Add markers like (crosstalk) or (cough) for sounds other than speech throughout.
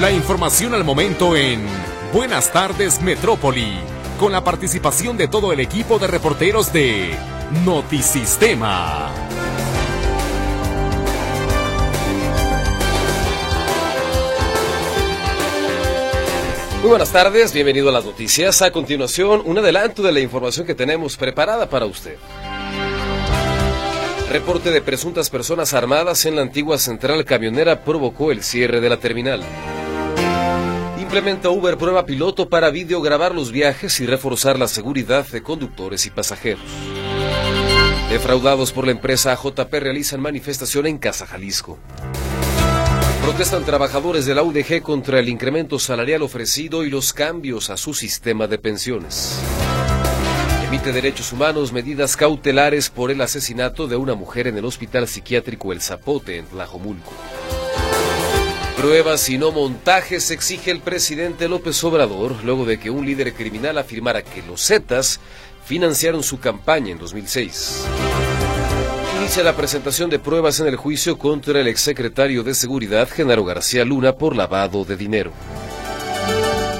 La información al momento en Buenas tardes Metrópoli, con la participación de todo el equipo de reporteros de Notisistema. Muy buenas tardes, bienvenido a las noticias. A continuación, un adelanto de la información que tenemos preparada para usted. Reporte de presuntas personas armadas en la antigua central camionera provocó el cierre de la terminal. Implementa Uber prueba piloto para videograbar los viajes y reforzar la seguridad de conductores y pasajeros. Defraudados por la empresa JP realizan manifestación en Casa Jalisco. Protestan trabajadores de la UDG contra el incremento salarial ofrecido y los cambios a su sistema de pensiones. Emite Derechos Humanos medidas cautelares por el asesinato de una mujer en el Hospital Psiquiátrico El Zapote en Tlajomulco. Pruebas y no montajes exige el presidente López Obrador luego de que un líder criminal afirmara que los Zetas financiaron su campaña en 2006. Inicia la presentación de pruebas en el juicio contra el exsecretario de Seguridad, Genaro García Luna, por lavado de dinero.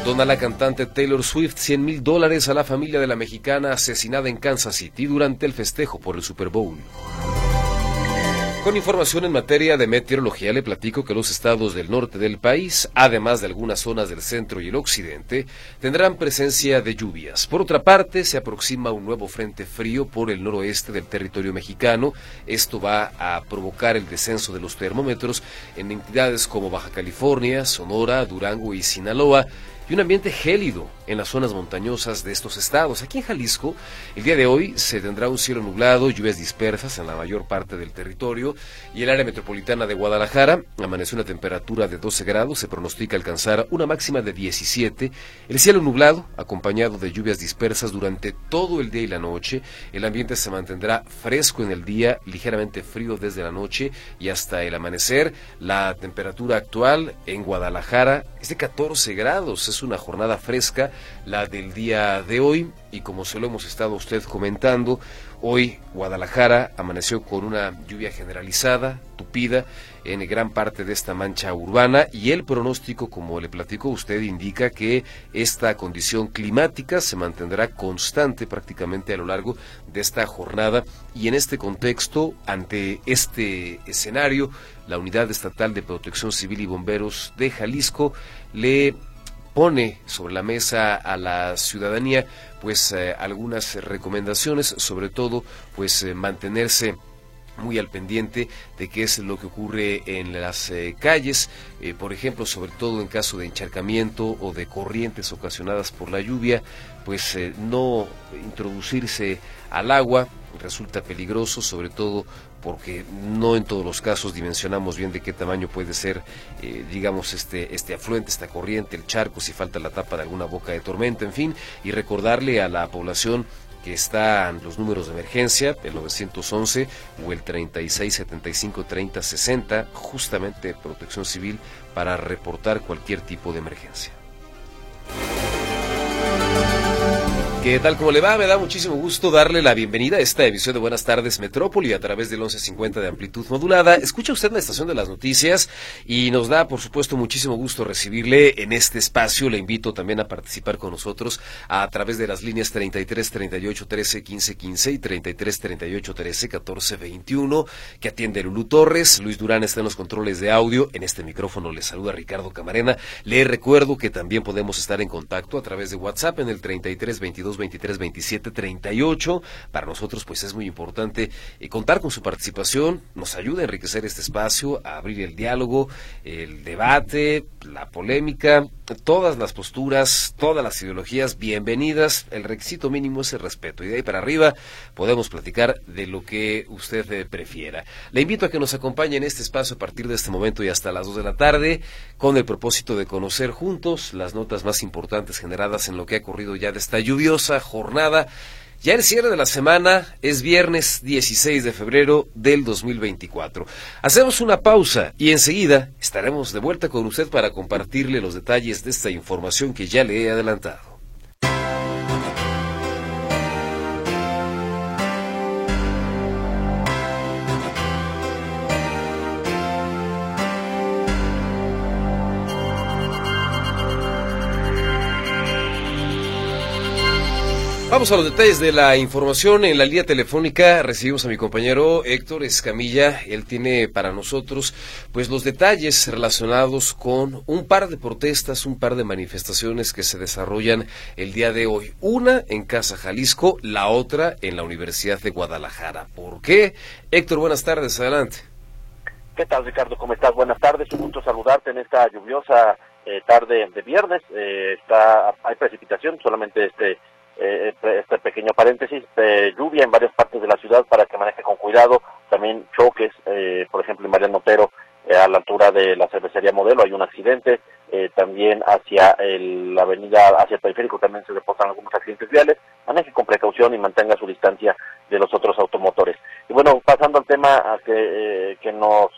Dona la cantante Taylor Swift 100 mil dólares a la familia de la mexicana asesinada en Kansas City durante el festejo por el Super Bowl. Con información en materia de meteorología le platico que los estados del norte del país, además de algunas zonas del centro y el occidente, tendrán presencia de lluvias. Por otra parte, se aproxima un nuevo frente frío por el noroeste del territorio mexicano. Esto va a provocar el descenso de los termómetros en entidades como Baja California, Sonora, Durango y Sinaloa y un ambiente gélido en las zonas montañosas de estos estados. Aquí en Jalisco, el día de hoy se tendrá un cielo nublado, lluvias dispersas en la mayor parte del territorio y el área metropolitana de Guadalajara amaneció una temperatura de 12 grados, se pronostica alcanzar una máxima de 17. El cielo nublado, acompañado de lluvias dispersas durante todo el día y la noche. El ambiente se mantendrá fresco en el día, ligeramente frío desde la noche y hasta el amanecer. La temperatura actual en Guadalajara es de 14 grados, una jornada fresca la del día de hoy y como se lo hemos estado usted comentando, hoy Guadalajara amaneció con una lluvia generalizada, tupida, en gran parte de esta mancha urbana y el pronóstico, como le platicó usted, indica que esta condición climática se mantendrá constante prácticamente a lo largo de esta jornada y en este contexto, ante este escenario, la Unidad Estatal de Protección Civil y Bomberos de Jalisco le pone sobre la mesa a la ciudadanía pues eh, algunas recomendaciones, sobre todo pues eh, mantenerse muy al pendiente de qué es lo que ocurre en las eh, calles, por ejemplo, sobre todo en caso de encharcamiento o de corrientes ocasionadas por la lluvia, pues no introducirse al agua resulta peligroso, sobre todo porque no en todos los casos dimensionamos bien de qué tamaño puede ser, eh, digamos, este, este afluente, esta corriente, el charco, si falta la tapa de alguna boca de tormenta, en fin, y recordarle a la población que están los números de emergencia, el 911 o el 3675 3060, justamente Protección Civil, para reportar cualquier tipo de emergencia. ¿Qué tal? ¿Cómo le va? Me da muchísimo gusto darle la bienvenida a esta edición de Buenas tardes Metrópoli a través del 1150 de amplitud modulada. Escucha usted la estación de las noticias y nos da, por supuesto, muchísimo gusto recibirle en este espacio. Le invito también a participar con nosotros a través de las líneas 33 38 13 15 15 y 33 38 13 14 21 que atiende Lulú Torres. Luis Durán está en los controles de audio. En este micrófono le saluda Ricardo Camarena. Le recuerdo que también podemos estar en contacto a través de WhatsApp en el 33 22 23 27 38. Para nosotros, pues es muy importante eh, contar con su participación. Nos ayuda a enriquecer este espacio, a abrir el diálogo, el debate, la polémica, todas las posturas, todas las ideologías bienvenidas. El requisito mínimo es el respeto. Y de ahí para arriba podemos platicar de lo que usted eh, prefiera. Le invito a que nos acompañe en este espacio a partir de este momento y hasta las 2 de la tarde con el propósito de conocer juntos las notas más importantes generadas en lo que ha ocurrido ya de esta lluviosa jornada. Ya el cierre de la semana es viernes 16 de febrero del 2024. Hacemos una pausa y enseguida estaremos de vuelta con usted para compartirle los detalles de esta información que ya le he adelantado. Vamos a los detalles de la información. En la línea telefónica recibimos a mi compañero Héctor Escamilla. Él tiene para nosotros pues los detalles relacionados con un par de protestas, un par de manifestaciones que se desarrollan el día de hoy. Una en Casa Jalisco, la otra en la Universidad de Guadalajara. ¿Por qué? Héctor, buenas tardes. Adelante. ¿Qué tal, Ricardo? ¿Cómo estás? Buenas tardes. Un gusto saludarte en esta lluviosa eh, tarde de viernes. Eh, está hay precipitación, solamente este eh, este pequeño paréntesis, de lluvia en varias partes de la ciudad para que maneje con cuidado, también choques, eh, por ejemplo en Mariano Otero, eh, a la altura de la cervecería Modelo hay un accidente, también hacia la avenida, hacia el periférico también se reportan algunos accidentes viales, maneje con precaución y mantenga su distancia de los otros automotores. Y bueno, pasando al tema que, que nos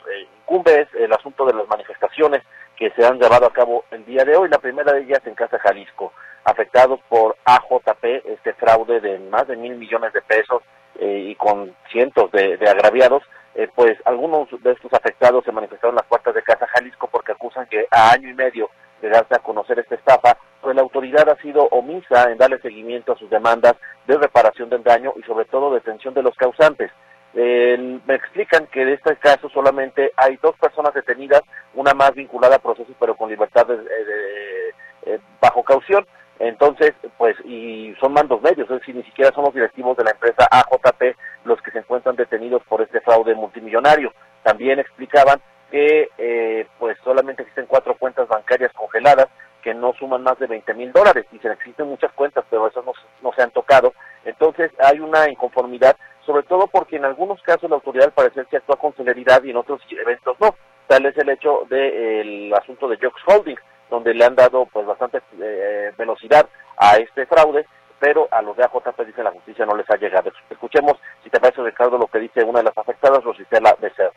incumbe es el asunto de las manifestaciones que se han llevado a cabo el día de hoy, la primera de ellas en Casa Jalisco afectados por AJP, este fraude de más de mil millones de pesos eh, y con cientos de, agraviados, eh, pues algunos de estos afectados se manifestaron en las puertas de Casa Jalisco porque acusan que a año y medio de darse a conocer esta estafa, pues la autoridad ha sido omisa en darle seguimiento a sus demandas de reparación del daño y sobre todo detención de los causantes. me explican que de este caso solamente hay dos personas detenidas, una más vinculada a procesos pero con libertad de, bajo caución entonces, pues, y son mandos medios, es decir, ni siquiera son los directivos de la empresa AJP los que se encuentran detenidos por este fraude multimillonario. También explicaban que, eh, pues, solamente existen cuatro cuentas bancarias congeladas que no suman más de 20 mil dólares. Dicen, existen muchas cuentas, pero esas no, no se han tocado. Entonces, hay una inconformidad, sobre todo porque en algunos casos la autoridad al parecer se actúa con celeridad y en otros eventos no. Tal es el hecho del asunto de Jocks Holding donde le han dado pues bastante eh, velocidad a este fraude, pero a los de AJP dice la justicia no les ha llegado. Escuchemos, si te parece Ricardo, lo que dice una de las afectadas, Rositela Becerra.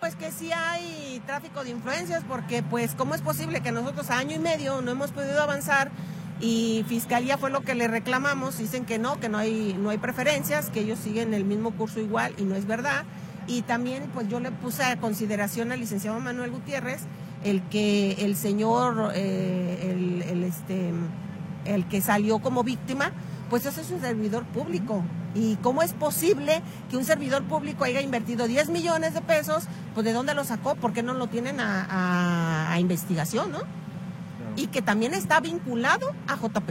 Pues que sí hay tráfico de influencias, porque pues cómo es posible que nosotros año y medio no hemos podido avanzar y Fiscalía fue lo que le reclamamos, dicen que no, que no hay, no hay preferencias, que ellos siguen el mismo curso igual y no es verdad. Y también pues yo le puse a consideración al licenciado Manuel Gutiérrez el que el señor, eh, el, este, el que salió como víctima, pues ese es un servidor público. ¿Y cómo es posible que un servidor público haya invertido 10 millones de pesos? Pues de dónde lo sacó, ¿por qué no lo tienen a, a investigación, no? Y que también está vinculado a JP.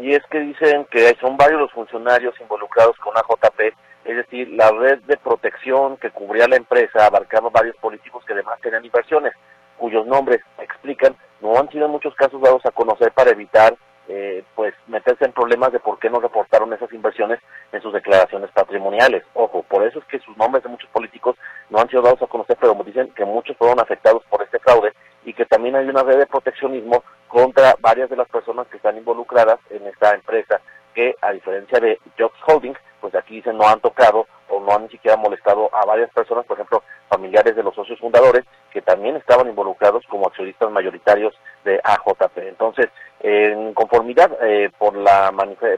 Y es que dicen que son varios los funcionarios involucrados con AJP es decir, la red de protección que cubría la empresa abarcaba varios políticos que además tenían inversiones, cuyos nombres explican no han sido en muchos casos dados a conocer para evitar eh, pues meterse en problemas de por qué no reportaron esas inversiones en sus declaraciones patrimoniales. Ojo, por eso es que sus nombres de muchos políticos no han sido dados a conocer, pero dicen que muchos fueron afectados por este fraude y que también hay una red de proteccionismo contra varias de las personas que están involucradas en esta empresa, que a diferencia de Jobs Holding, pues aquí dicen no han tocado o no han ni siquiera molestado a varias personas, por ejemplo, familiares de los socios fundadores, que también estaban involucrados como accionistas mayoritarios de AJP. Entonces, en conformidad eh, por, la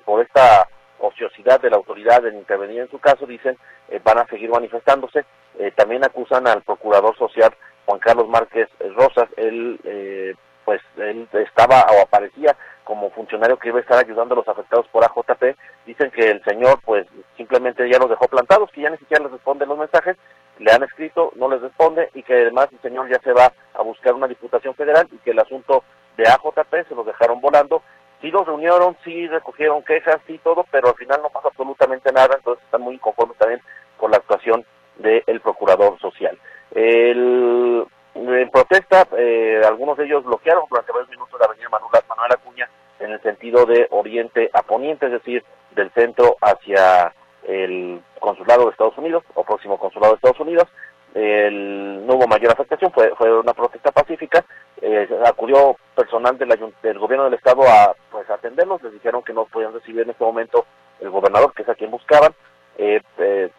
por esta ociosidad de la autoridad en intervenir en su caso, dicen, eh, van a seguir manifestándose. Eh, también acusan al procurador social Juan Carlos Márquez Rosas, él pues él estaba o aparecía como funcionario que iba a estar ayudando a los afectados por AJP, dicen que el señor pues simplemente ya los dejó plantados, que ya ni siquiera les responde los mensajes, le han escrito, no les responde y que además el señor ya se va a buscar una diputación federal y que el asunto de AJP se los dejaron volando. Sí los reunieron, sí recogieron quejas, sí todo, pero al final no pasa absolutamente nada, entonces están muy inconformes también con la actuación del procurador social. El, en protesta, eh, algunos de ellos bloquearon durante varios minutos la avenida Manuel, Acuña en el sentido de oriente a poniente, es decir, del centro hacia el consulado de Estados Unidos o próximo consulado de Estados Unidos. El, no hubo mayor afectación, fue, fue una protesta pacífica. Eh, acudió personal del, del gobierno del estado a pues atenderlos, les dijeron que no podían recibir en este momento el gobernador, que es a quien buscaban. Eh, eh,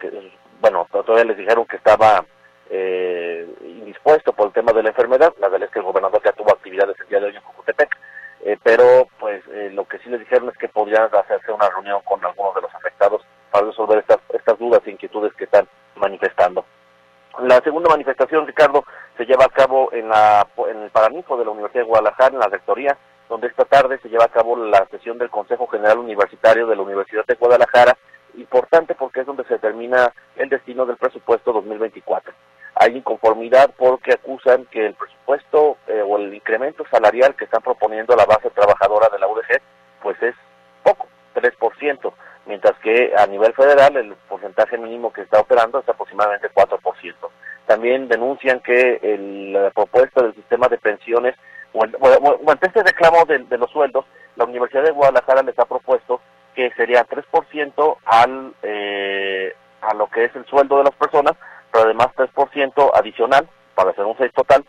bueno, todavía les dijeron que estaba indispuesto por el tema de la enfermedad. La verdad es que el gobernador ya tuvo actividades el día de hoy en Cocotepec eh, pero pues eh, lo que sí les dijeron es que podrían hacerse una reunión con algunos de los afectados para resolver estas, estas dudas e inquietudes que están manifestando. La segunda manifestación, Ricardo, se lleva a cabo en, la, en el Paraninfo de la Universidad de Guadalajara, en la rectoría. donde esta tarde se lleva a cabo la sesión del Consejo General Universitario de la Universidad de Guadalajara, importante porque es donde se determina el destino del presupuesto 2024. Hay inconformidad porque acusan que el presupuesto eh, o el incremento salarial que están proponiendo la base trabajadora de la UDG, pues es poco, 3%, mientras que a nivel federal el porcentaje mínimo que está operando es aproximadamente 4%. También denuncian que la propuesta del sistema de pensiones o, ante este reclamo de, los sueldos, la Universidad de Guadalajara les ha propuesto que sería 3% al, eh, a lo que es el sueldo de las personas, pero además 3% adicional, para hacer un 6 total,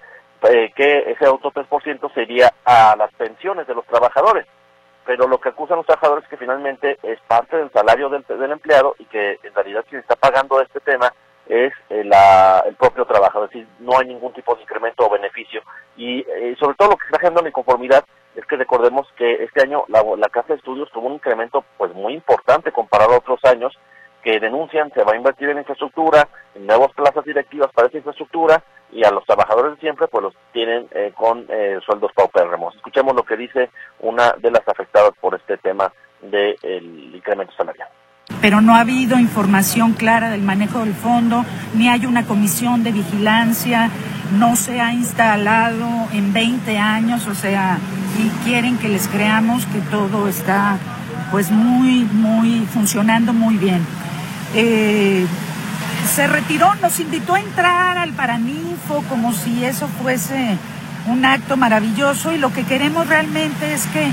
eh, que ese otro 3% sería a las pensiones de los trabajadores. Pero lo que acusan los trabajadores es que finalmente es parte del salario del, del empleado y que en realidad quien está pagando este tema es eh, el propio trabajo, es decir, no hay ningún tipo de incremento o beneficio. Y eh, sobre todo lo que está generando mi conformidad es que recordemos que este año la, Casa de Estudios tuvo un incremento pues muy importante comparado a otros años que denuncian se va a invertir en infraestructura, en nuevas plazas directivas para esa infraestructura y a los trabajadores de siempre pues los tienen eh, con sueldos paupérrimos. Escuchemos lo que dice una de las afectadas por este tema del incremento salarial pero no ha habido información clara del manejo del fondo, ni hay una comisión de vigilancia, no se ha instalado en 20 años, o sea, y quieren que les creamos que todo está pues muy, muy funcionando muy bien. Eh, se retiró, nos invitó a entrar al Paraninfo como si eso fuese un acto maravilloso y lo que queremos realmente es que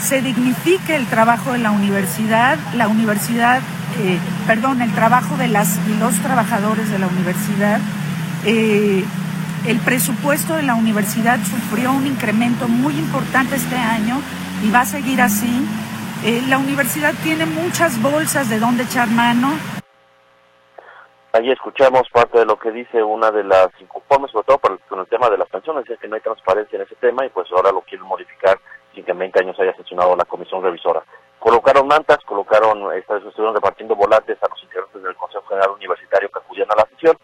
se dignifique el trabajo de la universidad, la universidad, perdón, el trabajo de los trabajadores de la universidad. Eh, el presupuesto de la universidad sufrió un incremento muy importante este año y va a seguir así. Eh, la universidad tiene muchas bolsas de donde echar mano. Ahí escuchamos parte de lo que dice una de las inconformes, sobre todo con el tema de las pensiones, es que no hay transparencia en ese tema y pues ahora lo quieren modificar sin que en 20 años haya sesionado la comisión revisora. Colocaron mantas, colocaron, estuvieron repartiendo volantes a los integrantes del Consejo General Universitario que acudían a la sesión.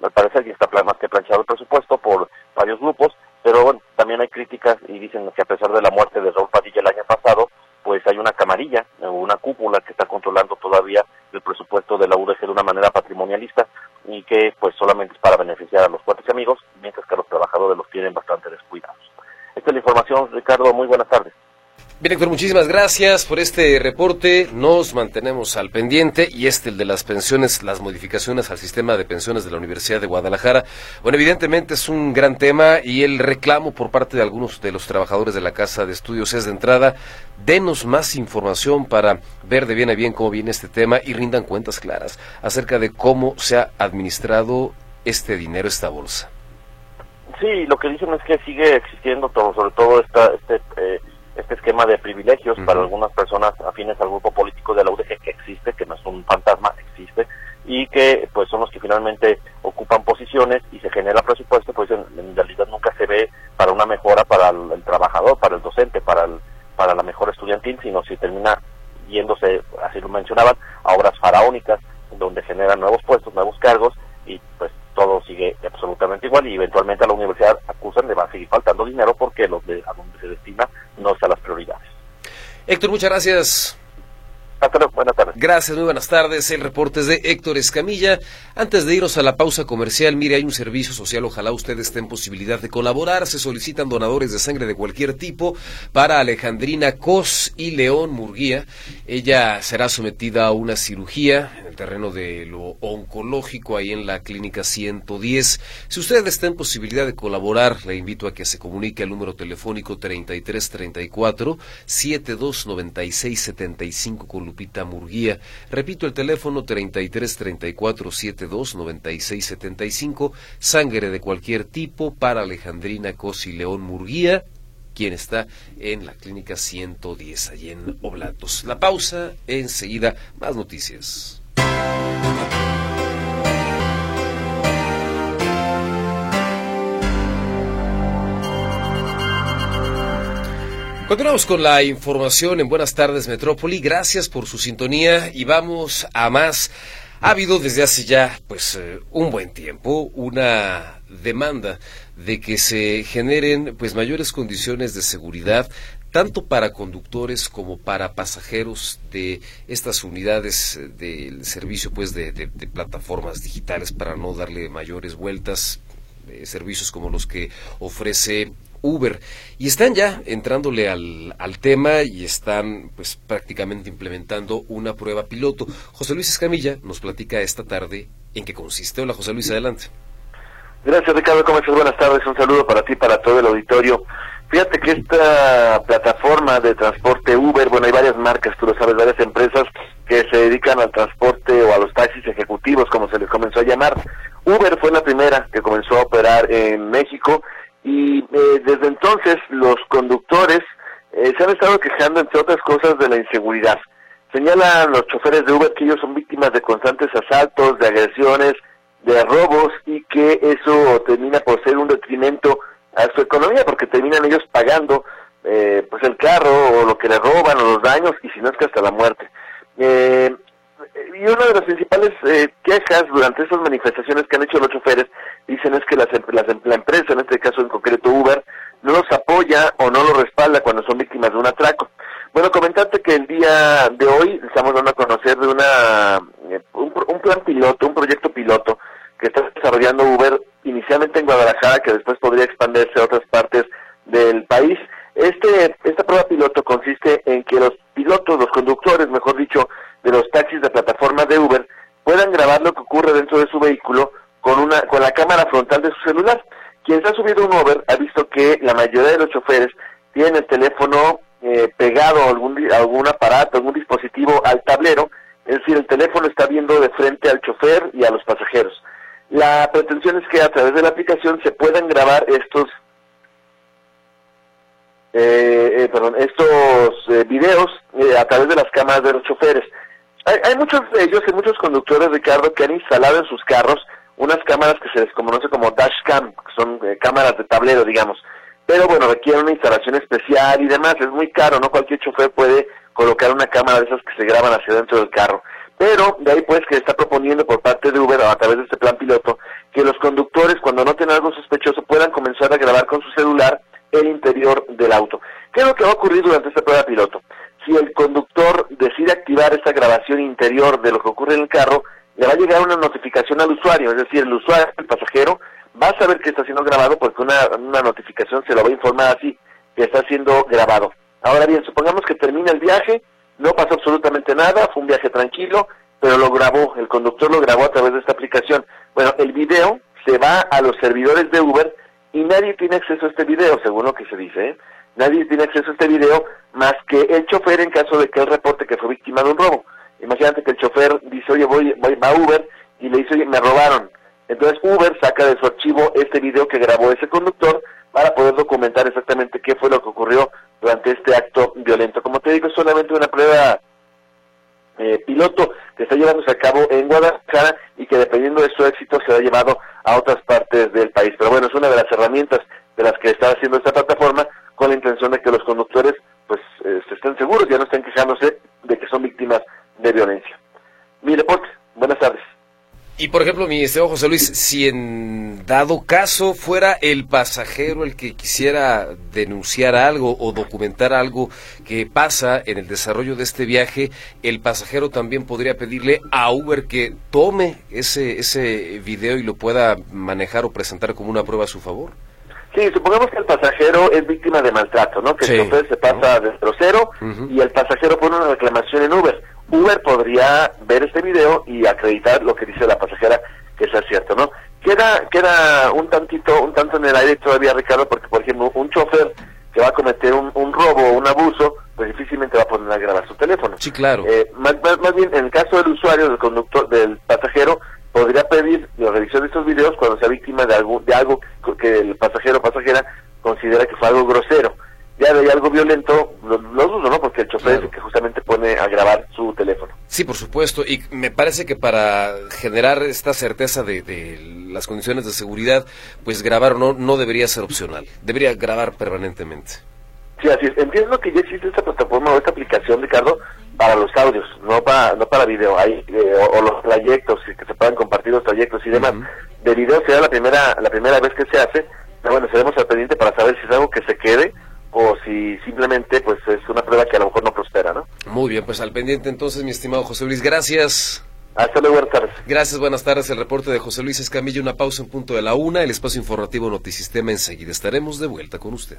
Me parece que está más que planchado el presupuesto por varios grupos, pero bueno, también hay críticas y dicen que a pesar de la muerte de Raúl Padilla el año pasado, pues hay una camarilla, una cúpula que está controlando todavía el presupuesto de la UDG de una manera patrimonialista y que pues solamente es para beneficiar a los cuates amigos, mientras que los trabajadores los tienen bastante descuidados. Esta es la información, Ricardo. Muy buenas tardes. Bien, Héctor, muchísimas gracias por este reporte. Nos mantenemos al pendiente y este, el de las pensiones, las modificaciones al sistema de pensiones de la Universidad de Guadalajara. Bueno, evidentemente es un gran tema y el reclamo por parte de algunos de los trabajadores de la Casa de Estudios es de entrada, denos más información para ver de bien a bien cómo viene este tema y rindan cuentas claras acerca de cómo se ha administrado este dinero, esta bolsa. Sí, lo que dicen es que sigue existiendo sobre todo esta, este, eh, este esquema de privilegios para algunas personas afines al grupo político de la UDG que existe, que no es un fantasma, existe, y que pues son los que finalmente ocupan posiciones y se genera presupuesto, pues en, realidad nunca se ve para una mejora para el, trabajador, para el docente, para el, para la mejor estudiantil, sino si termina yéndose, así lo mencionaban, a obras faraónicas, donde generan nuevos puestos, nuevos cargos, y pues todo sigue absolutamente igual y eventualmente a la universidad acusan le va a seguir faltando dinero porque los de, a donde se destina no están las prioridades. Héctor, muchas gracias. Buenas tardes. Gracias, muy buenas tardes. El reporte es de Héctor Escamilla. Antes de irnos a la pausa comercial, mire, hay un servicio social. Ojalá ustedes en posibilidad de colaborar. Se solicitan donadores de sangre de cualquier tipo para Alejandrina Cos y León Murguía. Ella será sometida a una cirugía en el terreno de lo oncológico ahí en la clínica 110. Si usted está en posibilidad de colaborar, le invito a que se comunique al número telefónico 3334 729675 con Lupita Murguía. Repito el teléfono 33 34 72 96 75. Sangre de cualquier tipo para Alejandrina Cosi León Murguía quien está en la clínica 110 allí en Oblatos. La pausa, enseguida más noticias. Continuamos con la información en Buenas tardes Metrópoli. Gracias por su sintonía y vamos a más. Ha habido desde hace ya pues eh, un buen tiempo una demanda de que se generen pues mayores condiciones de seguridad tanto para conductores como para pasajeros de estas unidades del servicio pues de, plataformas digitales para no darle mayores vueltas eh, servicios como los que ofrece Uber. Y están ya entrándole al, al, tema y están pues prácticamente implementando una prueba piloto. José Luis Escamilla nos platica esta tarde en qué consiste. Hola José Luis, adelante. Gracias Ricardo, ¿cómo estás? Buenas tardes, un saludo para ti, para todo el auditorio. Fíjate que esta plataforma de transporte Uber, bueno, hay varias marcas, tú lo sabes, varias empresas que se dedican al transporte o a los taxis ejecutivos, como se les comenzó a llamar. Uber fue la primera que comenzó a operar en México y eh, desde entonces los conductores eh, se han estado quejando, entre otras cosas, de la inseguridad. Señalan los choferes de Uber que ellos son víctimas de constantes asaltos, de agresiones, de robos y que eso termina por ser un detrimento a su economía porque terminan ellos pagando eh, pues el carro o lo que le roban o los daños y si no es que hasta la muerte. Eh, y una de las principales eh, quejas durante esas manifestaciones que han hecho los choferes dicen es que las, las, la empresa, en este caso en concreto Uber, no los apoya o no los respalda cuando son víctimas de un atraco. Bueno, comentarte que el día de hoy estamos dando a conocer de una eh, un, un, plan piloto, un proyecto piloto que está desarrollando Uber inicialmente en Guadalajara, que después podría expandirse a otras partes del país. Este, esta prueba piloto consiste en que los pilotos, los conductores, mejor dicho, de los taxis de plataforma de Uber, puedan grabar lo que ocurre dentro de su vehículo con una, con la cámara frontal de su celular. Quien se ha subido un Uber ha visto que la mayoría de los choferes tienen el teléfono eh, pegado a algún, algún aparato, algún dispositivo al tablero, es decir, el teléfono está viendo de frente al chofer y a los pasajeros. La pretensión es que a través de la aplicación se puedan grabar estos eh, eh perdón, estos eh, videos eh, a través de las cámaras de los choferes. Hay, hay, muchos de ellos y muchos conductores, Ricardo, que han instalado en sus carros unas cámaras que se les conoce como dashcam, que son cámaras de tablero, digamos. Pero bueno, requieren una instalación especial y demás, es muy caro, no cualquier chofer puede colocar una cámara de esas que se graban hacia dentro del carro. Pero de ahí pues que está proponiendo por parte de Uber a través de este plan piloto que los conductores cuando noten algo sospechoso puedan comenzar a grabar con su celular el interior del auto. ¿Qué es lo que va a ocurrir durante esta prueba piloto? Si el conductor decide activar esta grabación interior de lo que ocurre en el carro, le va a llegar una notificación al usuario, es decir, el usuario, el pasajero, va a saber que está siendo grabado porque una, una notificación se lo va a informar así, que está siendo grabado. Ahora bien, supongamos que termina el viaje, no pasó absolutamente nada, fue un viaje tranquilo, pero lo grabó, el conductor lo grabó a través de esta aplicación. Bueno, el video se va a los servidores de Uber y nadie tiene acceso a este video, según lo que se dice. ¿eh? Nadie tiene acceso a este video más que el chofer en caso de que él reporte que fue víctima de un robo. Imagínate que el chofer dice, oye, voy, voy a Uber y le dice, oye, me robaron. Entonces Uber saca de su archivo este video que grabó ese conductor para poder documentar exactamente qué fue lo que ocurrió durante este acto violento. Como te digo, es solamente una prueba eh, piloto que está llevándose a cabo en Guadalajara y que dependiendo de su éxito se ha llevado a otras partes del país. Pero bueno, es una de las herramientas de las que está haciendo esta plataforma con la intención de que los conductores pues se estén seguros, ya no estén quejándose de que son víctimas de violencia. Mi reporte, buenas tardes. Y por ejemplo, mi estimado José Luis, si en dado caso fuera el pasajero el que quisiera denunciar algo o documentar algo que pasa en el desarrollo de este viaje, el pasajero también podría pedirle a Uber que tome ese, ese video y lo pueda manejar o presentar como una prueba a su favor. Sí, supongamos que el pasajero es víctima de maltrato, ¿no? Que el chofer se pasa de cero y el pasajero pone una reclamación en Uber. Uber podría ver este video y acreditar lo que dice la pasajera que sea cierto, ¿no? Queda, queda un tantito, un tanto en el aire todavía, Ricardo, porque por ejemplo un chofer que va a cometer un, robo o un abuso, pues difícilmente va a poner a grabar su teléfono. Sí, claro. Eh, más, más, bien, en el caso del usuario, del conductor, del pasajero, podría pedir la revisión de estos videos cuando sea víctima de algo, de algo que el pasajero o pasajera considera que fue algo grosero. Ya de algo violento, lo, dudo, ¿no? Porque el chofer es el que justamente pone a grabar su teléfono. Sí, por supuesto. Y me parece que para generar esta certeza de, de las condiciones de seguridad, pues grabar no, no debería ser opcional. Debería grabar permanentemente. Sí, así es. Entiendo que ya existe esta plataforma o esta aplicación, Ricardo, para los audios, no para no para video, hay, eh, o, los trayectos, que se puedan compartir los trayectos y demás. de video será la primera, la primera vez que se hace, pero bueno, seremos al pendiente para saber si es algo que se quede o si simplemente pues es una prueba que a lo mejor no prospera, ¿no? Muy bien, pues al pendiente entonces, mi estimado José Luis, gracias. Hasta luego, buenas tardes. Gracias, buenas tardes. El reporte de José Luis Escamilla, una pausa en punto de la una, el espacio informativo Notisistema enseguida. Estaremos de vuelta con usted.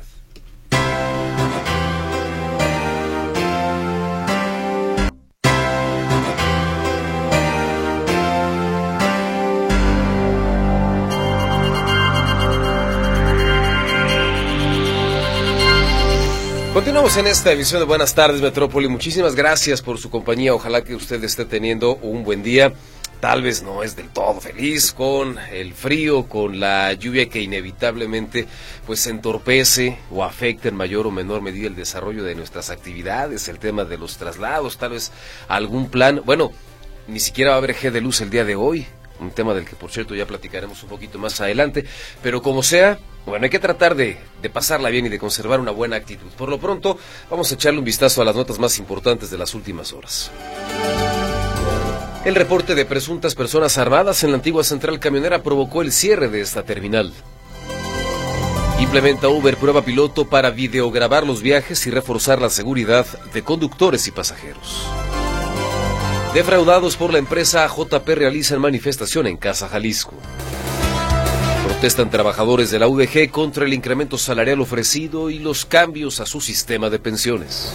Continuamos en esta emisión de Buenas tardes Metrópoli. Muchísimas gracias por su compañía. Ojalá que usted esté teniendo un buen día. Tal vez no es del todo feliz con el frío, con la lluvia que inevitablemente pues entorpece o afecta en mayor o menor medida el desarrollo de nuestras actividades, el tema de los traslados, tal vez algún plan. Bueno, ni siquiera va a haber G de luz el día de hoy un tema del que por cierto ya platicaremos un poquito más adelante, pero como sea, bueno, hay que tratar de, pasarla bien y de conservar una buena actitud. Por lo pronto, vamos a echarle un vistazo a las notas más importantes de las últimas horas. El reporte de presuntas personas armadas en la antigua central camionera provocó el cierre de esta terminal. Implementa Uber prueba piloto para videograbar los viajes y reforzar la seguridad de conductores y pasajeros. Defraudados por la empresa JP realizan manifestación en Casa Jalisco. Protestan trabajadores de la UDG contra el incremento salarial ofrecido y los cambios a su sistema de pensiones.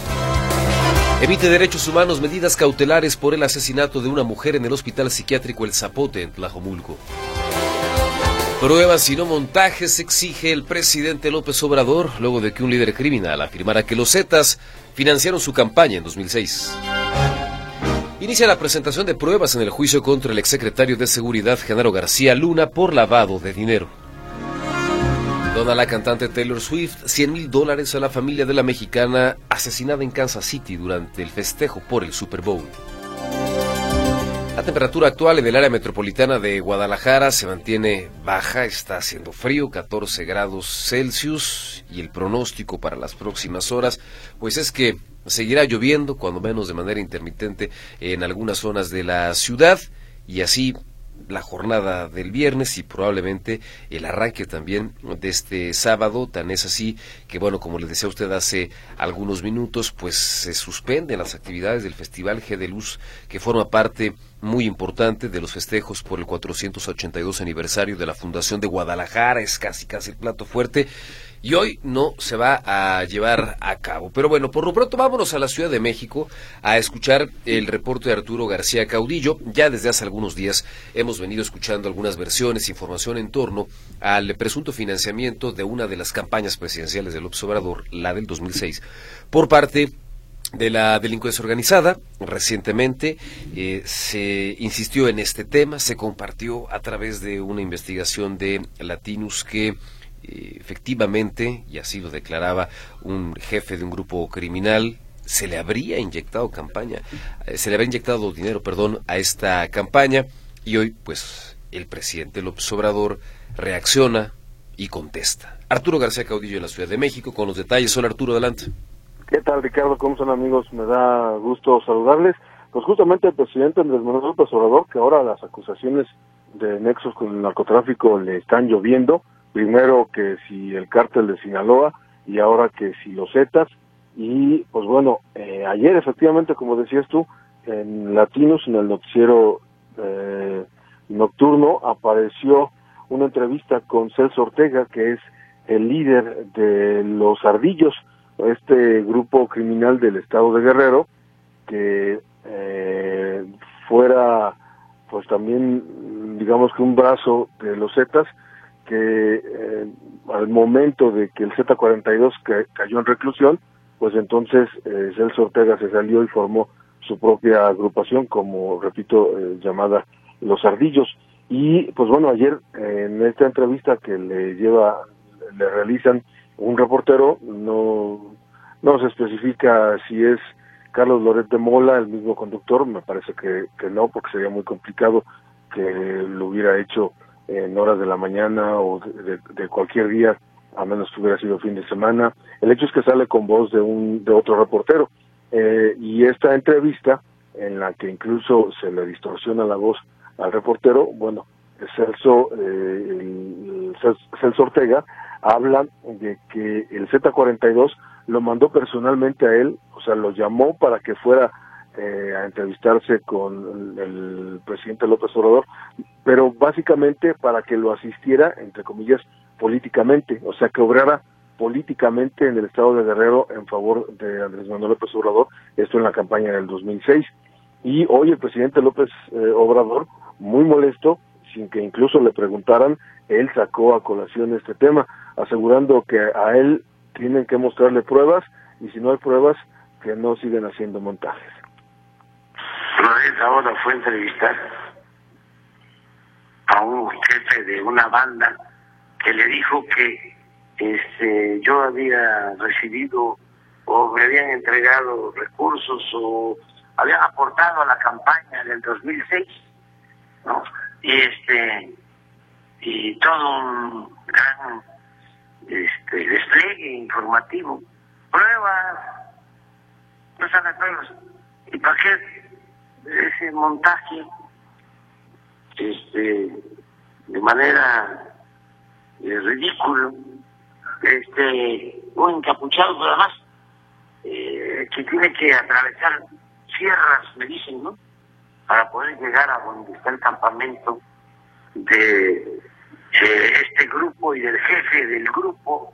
Evite Derechos Humanos medidas cautelares por el asesinato de una mujer en el Hospital Psiquiátrico El Zapote en Tlajomulco. Pruebas y no montajes exige el presidente López Obrador luego de que un líder criminal afirmara que los Zetas financiaron su campaña en 2006. Inicia la presentación de pruebas en el juicio contra el exsecretario de Seguridad Genaro García Luna por lavado de dinero. Dona la cantante Taylor Swift 100 mil dólares a la familia de la mexicana asesinada en Kansas City durante el festejo por el Super Bowl. La temperatura actual en el área metropolitana de Guadalajara se mantiene baja, está haciendo frío, 14 grados Celsius, y el pronóstico para las próximas horas, pues es que Seguirá lloviendo, cuando menos de manera intermitente, en algunas zonas de la ciudad y así la jornada del viernes y probablemente el arranque también de este sábado, tan es así que bueno, como le decía usted hace algunos minutos, pues se suspenden las actividades del Festival G de Luz que forma parte muy importante de los festejos por el 482 aniversario de la Fundación de Guadalajara, es casi casi el plato fuerte y hoy no se va a llevar a cabo. Pero bueno, por lo pronto vámonos a la Ciudad de México a escuchar el reporte de Arturo García Caudillo. Ya desde hace algunos días hemos venido escuchando algunas versiones, información en torno al presunto financiamiento de una de las campañas presidenciales del Obrador, la del 2006, por parte de la delincuencia organizada. Recientemente eh, se insistió en este tema, se compartió a través de una investigación de Latinus que efectivamente, y así lo declaraba un jefe de un grupo criminal, se le habría inyectado campaña, eh, se le habría inyectado dinero, perdón, a esta campaña y hoy pues el presidente López Obrador reacciona y contesta. Arturo García Caudillo de la Ciudad de México con los detalles. Hola Arturo, adelante. ¿Qué tal Ricardo? ¿Cómo son amigos? Me da gusto saludarles. Pues justamente el presidente Andrés Manuel López Obrador, que ahora las acusaciones de nexos con el narcotráfico le están lloviendo, primero que si el cártel de Sinaloa y ahora que si los Zetas. Y pues bueno eh, ayer efectivamente como decías tú en Latinos en el noticiero eh, nocturno apareció una entrevista con Celso Ortega que es el líder de los Ardillos este grupo criminal del estado de Guerrero que eh, fuera pues también digamos que un brazo de los Zetas que eh, al momento de que el Z42 cayó en reclusión, pues entonces eh, Celso Ortega se salió y formó su propia agrupación, como repito, eh, llamada Los Ardillos. Y pues bueno, ayer en esta entrevista que le lleva, le realizan un reportero, no, no se especifica si es Carlos Loret de Mola, el mismo conductor, me parece que, que no, porque sería muy complicado que lo hubiera hecho en horas de la mañana o de, cualquier día, a menos que hubiera sido fin de semana. El hecho es que sale con voz de, un, de otro reportero. Eh, y esta entrevista, en la que incluso se le distorsiona la voz al reportero, bueno, Celso, eh, Celso Ortega, hablan de que el Z42 lo mandó personalmente a él, o sea, lo llamó para que fuera eh, a entrevistarse con el, presidente López Obrador, pero básicamente para que lo asistiera, entre comillas, políticamente, o sea, que obrara políticamente en el estado de Guerrero en favor de Andrés Manuel López Obrador, esto en la campaña del 2006. Y hoy el presidente López eh, Obrador, muy molesto, sin que incluso le preguntaran, él sacó a colación este tema, asegurando que a él tienen que mostrarle pruebas y si no hay pruebas, que no siguen haciendo montajes. Ahora fue entrevistar a un jefe de una banda que le dijo que este, yo había recibido o me habían entregado recursos o habían aportado a la campaña del 2006, ¿no? Y este y todo un gran este, despliegue informativo, pruebas, no sabe pruebas. ¿Y para qué ese montaje este, de manera eh, ridículo? Este, un encapuchado, pero además, eh, que tiene que atravesar sierras, me dicen, ¿no? Para poder llegar a donde está el campamento de este grupo y del jefe del grupo,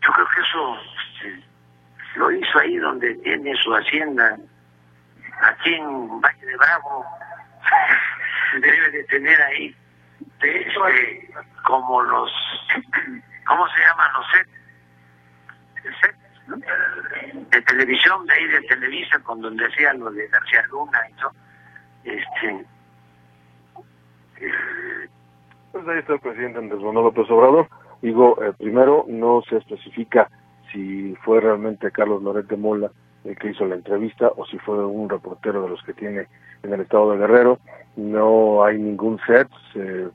yo creo que eso este, lo hizo ahí donde tiene su hacienda, aquí en Valle de Bravo, (laughs) debe de tener ahí, de hecho, este, como los, ¿cómo se llaman los sets? de televisión de ahí de Televisa, con donde hacía lo de García Luna y todo, este, eh, pues ahí está el presidente Andrés Manuel López Obrador. Digo, eh, primero no se especifica si fue realmente Carlos Lorete Mola el que hizo la entrevista o si fue un reportero de los que tiene en el estado de Guerrero. No hay ningún set, se eh,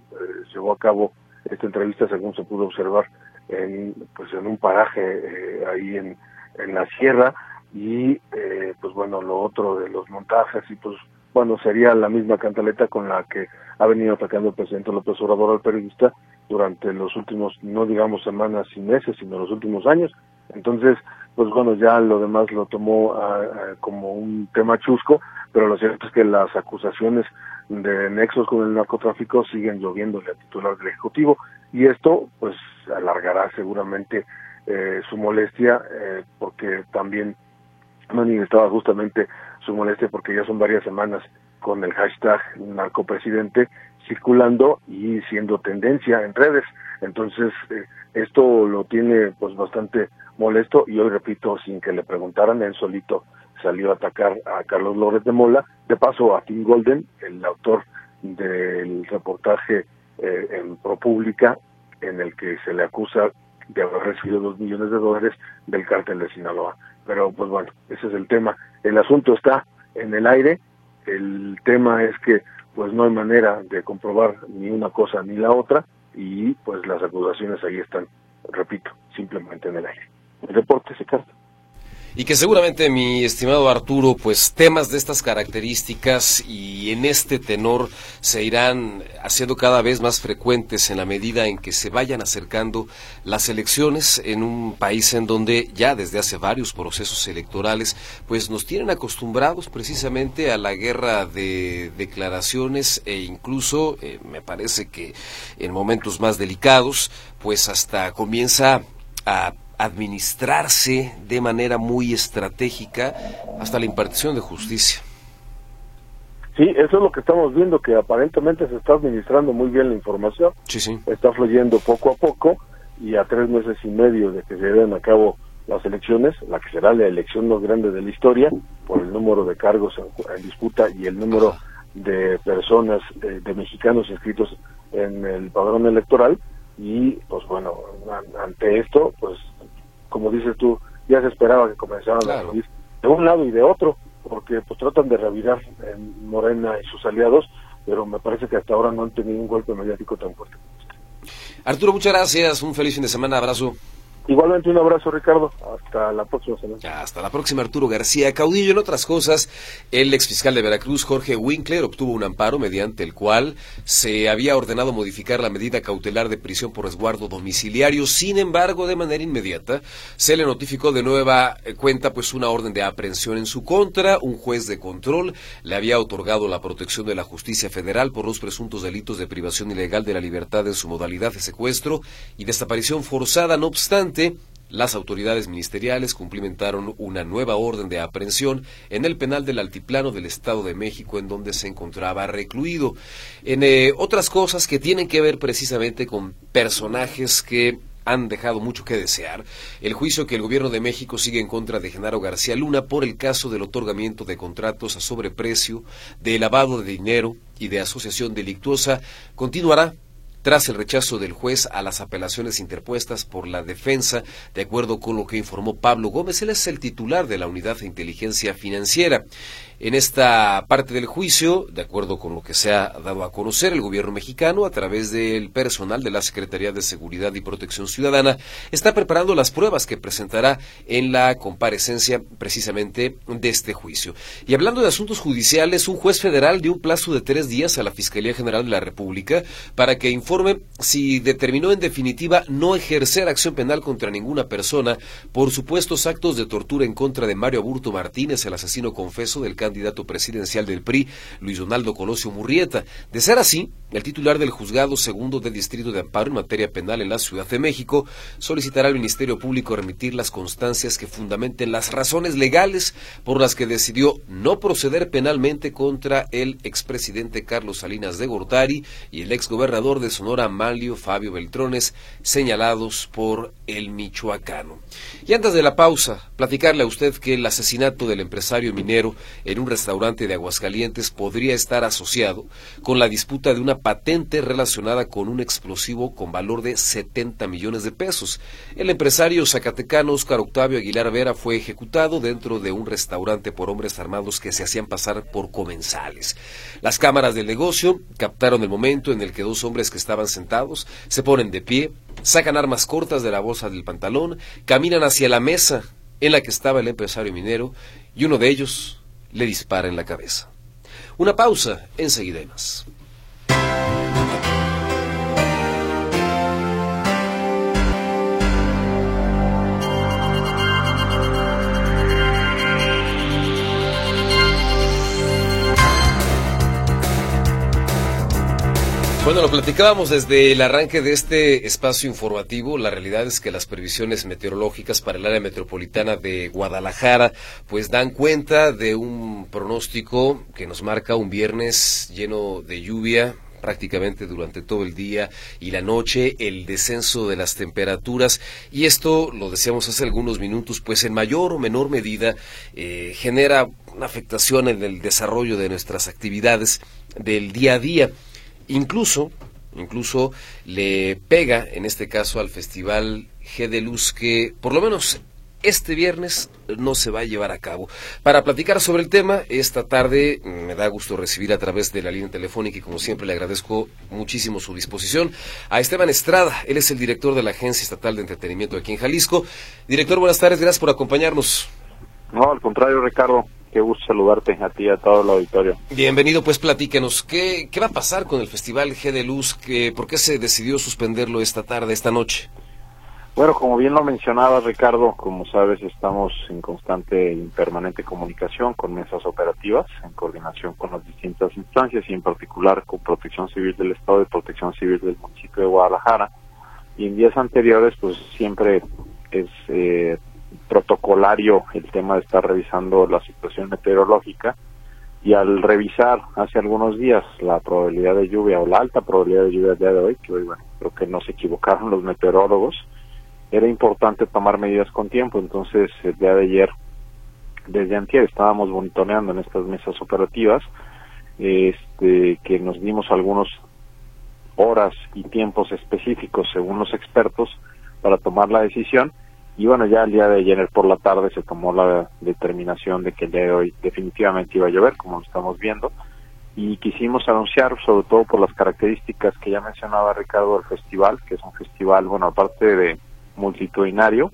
llevó a cabo esta entrevista según se pudo observar en pues en un paraje eh, ahí en, en la sierra y pues bueno lo otro de los montajes y pues bueno, sería la misma cantaleta con la que ha venido atacando el presidente López Obrador al periodista durante los últimos, no digamos semanas y meses, sino los últimos años. Entonces, pues bueno, ya lo demás lo tomó ah, ah, como un tema chusco, pero lo cierto es que las acusaciones de nexos con el narcotráfico siguen lloviéndole al titular del Ejecutivo y esto pues alargará seguramente eh, su molestia eh, porque también manifestaba justamente su molestia porque ya son varias semanas con el hashtag narcopresidente circulando y siendo tendencia en redes. Entonces, eh, esto lo tiene pues bastante molesto y hoy repito, sin que le preguntaran, él solito salió a atacar a Carlos Lórez de Mola, de paso a Tim Golden, el autor del reportaje eh, en ProPública, en el que se le acusa de haber recibido dos millones de dólares del cártel de Sinaloa. Pero pues bueno, ese es el tema. El asunto está en el aire, el tema es que pues no hay manera de comprobar ni una cosa ni la otra y pues las acusaciones ahí están, repito, simplemente en el aire. El reporte se carta. Y que seguramente, mi estimado Arturo, pues temas de estas características y en este tenor se irán haciendo cada vez más frecuentes en la medida en que se vayan acercando las elecciones en un país en donde ya desde hace varios procesos electorales, pues nos tienen acostumbrados precisamente a la guerra de declaraciones e incluso, eh, me parece que en momentos más delicados, pues hasta comienza a administrarse de manera muy estratégica hasta la impartición de justicia. Sí, eso es lo que estamos viendo, que aparentemente se está administrando muy bien la información. Sí, sí. Está fluyendo poco a poco y a tres meses y medio de que se lleven a cabo las elecciones, la que será la elección más grande de la historia, por el número de cargos en, disputa y el número de personas, eh, de mexicanos inscritos en el padrón electoral, y pues bueno, ante esto, pues como dices tú, ya se esperaba que comenzaran a subir de un lado y de otro, porque pues tratan de revirar en Morena y sus aliados, pero me parece que hasta ahora no han tenido un golpe mediático tan fuerte. Arturo, muchas gracias, un feliz fin de semana, abrazo. Igualmente un abrazo, Ricardo. Hasta la próxima semana. Hasta la próxima, Arturo García Caudillo. En otras cosas, el exfiscal de Veracruz, Jorge Winkler, obtuvo un amparo mediante el cual se había ordenado modificar la medida cautelar de prisión por resguardo domiciliario. Sin embargo, de manera inmediata, se le notificó de nueva cuenta pues una orden de aprehensión en su contra. Un juez de control le había otorgado la protección de la justicia federal por los presuntos delitos de privación ilegal de la libertad en su modalidad de secuestro y desaparición forzada. No obstante, las autoridades ministeriales cumplimentaron una nueva orden de aprehensión en el penal del Altiplano del Estado de México, en donde se encontraba recluido. En eh, otras cosas que tienen que ver precisamente con personajes que han dejado mucho que desear. El juicio que el gobierno de México sigue en contra de Genaro García Luna por el caso del otorgamiento de contratos a sobreprecio, de lavado de dinero y de asociación delictuosa continuará tras el rechazo del juez a las apelaciones interpuestas por la defensa, de acuerdo con lo que informó Pablo Gómez, él es el titular de la Unidad de Inteligencia Financiera. En esta parte del juicio, de acuerdo con lo que se ha dado a conocer, el gobierno mexicano, a través del personal de la Secretaría de Seguridad y Protección Ciudadana, está preparando las pruebas que presentará en la comparecencia precisamente de este juicio. Y hablando de asuntos judiciales, un juez federal dio un plazo de tres días a la Fiscalía General de la República para que informe si determinó en definitiva no ejercer acción penal contra ninguna persona por supuestos actos de tortura en contra de Mario Aburto Martínez, el asesino confeso del candidato presidencial del PRI, Luis Donaldo Colosio Murrieta. De ser así, el titular del juzgado segundo del Distrito de Amparo en materia penal en la Ciudad de México solicitará al Ministerio Público remitir las constancias que fundamenten las razones legales por las que decidió no proceder penalmente contra el expresidente Carlos Salinas de Gortari y el exgobernador de Sonora, Manlio Fabio Beltrones, señalados por el michoacano. Y antes de la pausa, platicarle a usted que el asesinato del empresario minero en un restaurante de Aguascalientes podría estar asociado con la disputa de una patente relacionada con un explosivo con valor de 70 millones de pesos. El empresario zacatecano Oscar Octavio Aguilar Vera fue ejecutado dentro de un restaurante por hombres armados que se hacían pasar por comensales. Las cámaras del negocio captaron el momento en el que dos hombres que estaban sentados se ponen de pie, sacan armas cortas de la bolsa del pantalón, caminan hacia la mesa en la que estaba el empresario minero y uno de ellos le dispara en la cabeza. Una pausa, enseguida más. Bueno, lo platicábamos desde el arranque de este espacio informativo. La realidad es que las previsiones meteorológicas para el área metropolitana de Guadalajara pues dan cuenta de un pronóstico que nos marca un viernes lleno de lluvia, prácticamente durante todo el día y la noche, el descenso de las temperaturas y esto, lo decíamos hace algunos minutos, pues en mayor o menor medida eh, genera una afectación en el desarrollo de nuestras actividades del día a día. Incluso, incluso le pega en este caso al Festival G de Luz que por lo menos este viernes no se va a llevar a cabo. Para platicar sobre el tema, esta tarde me da gusto recibir a través de la línea telefónica y como siempre le agradezco muchísimo su disposición a Esteban Estrada. Él es el director de la Agencia Estatal de Entretenimiento aquí en Jalisco. Director, buenas tardes, gracias por acompañarnos. No, al contrario, Ricardo qué gusto saludarte a ti y a todo el auditorio. Bienvenido, pues platíquenos, ¿qué, qué va a pasar con el Festival G de Luz? ¿Qué, ¿Por qué se decidió suspenderlo esta tarde, esta noche? Bueno, como bien lo mencionaba Ricardo, como sabes, estamos en constante y permanente comunicación con mesas operativas, en coordinación con las distintas instancias y en particular con Protección Civil del Estado y Protección Civil del municipio de Guadalajara. Y en días anteriores, pues siempre es eh, protocolario el tema de estar revisando la situación meteorológica y al revisar hace algunos días la probabilidad de lluvia o la alta probabilidad de lluvia del día de hoy, que hoy bueno, creo que no se equivocaron los meteorólogos, era importante tomar medidas con tiempo, entonces el día de ayer, desde antier estábamos monitoreando en estas mesas operativas, este, que nos dimos algunos horas y tiempos específicos según los expertos para tomar la decisión y bueno, ya el día de ayer por la tarde se tomó la determinación de que el día de hoy definitivamente iba a llover, como lo estamos viendo, y quisimos anunciar, sobre todo por las características que ya mencionaba Ricardo del festival, que es un festival, bueno, aparte de multitudinario,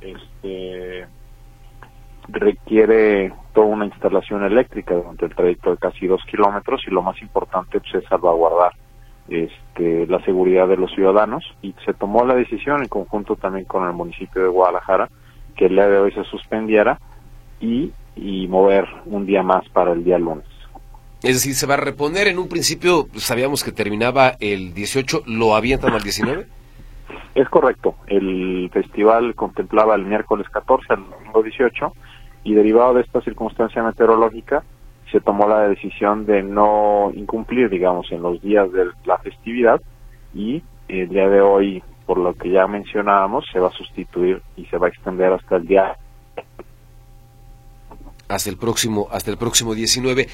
este requiere toda una instalación eléctrica durante el trayecto de casi dos kilómetros y lo más importante pues, es salvaguardar este, la seguridad de los ciudadanos y se tomó la decisión en conjunto también con el municipio de Guadalajara que el día de hoy se suspendiera y, y mover un día más para el día lunes. Es decir, se va a reponer. En un principio sabíamos que terminaba el 18, ¿lo avientan al 19? Es correcto. El festival contemplaba el miércoles 14 al domingo 18 y derivado de esta circunstancia meteorológica se tomó la decisión de no incumplir, digamos, en los días de la festividad y el día de hoy, por lo que ya mencionábamos, se va a sustituir y se va a extender hasta el día hasta el próximo hasta el próximo 19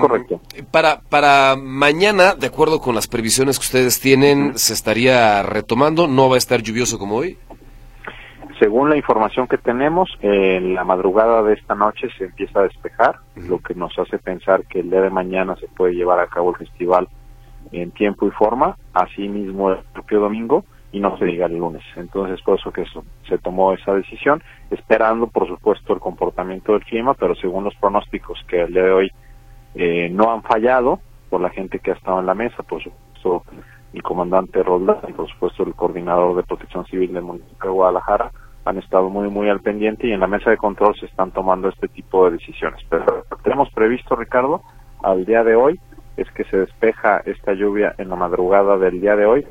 correcto. para para mañana de acuerdo con las previsiones que ustedes tienen se estaría retomando no va a estar lluvioso como hoy según la información que tenemos en la madrugada de esta noche se empieza a despejar lo que nos hace pensar que el día de mañana se puede llevar a cabo el festival en tiempo y forma asimismo el propio domingo y no se diga el lunes. Entonces, por eso que se tomó esa decisión, esperando, por supuesto, el comportamiento del clima, pero según los pronósticos que el día de hoy eh, no han fallado, por la gente que ha estado en la mesa, por supuesto, el comandante Roldán y, por supuesto, el coordinador de protección civil del municipio de Guadalajara, han estado muy, muy al pendiente y en la mesa de control se están tomando este tipo de decisiones. Pero lo que tenemos previsto, Ricardo, al día de hoy, es que se despeja esta lluvia en la madrugada del día de hoy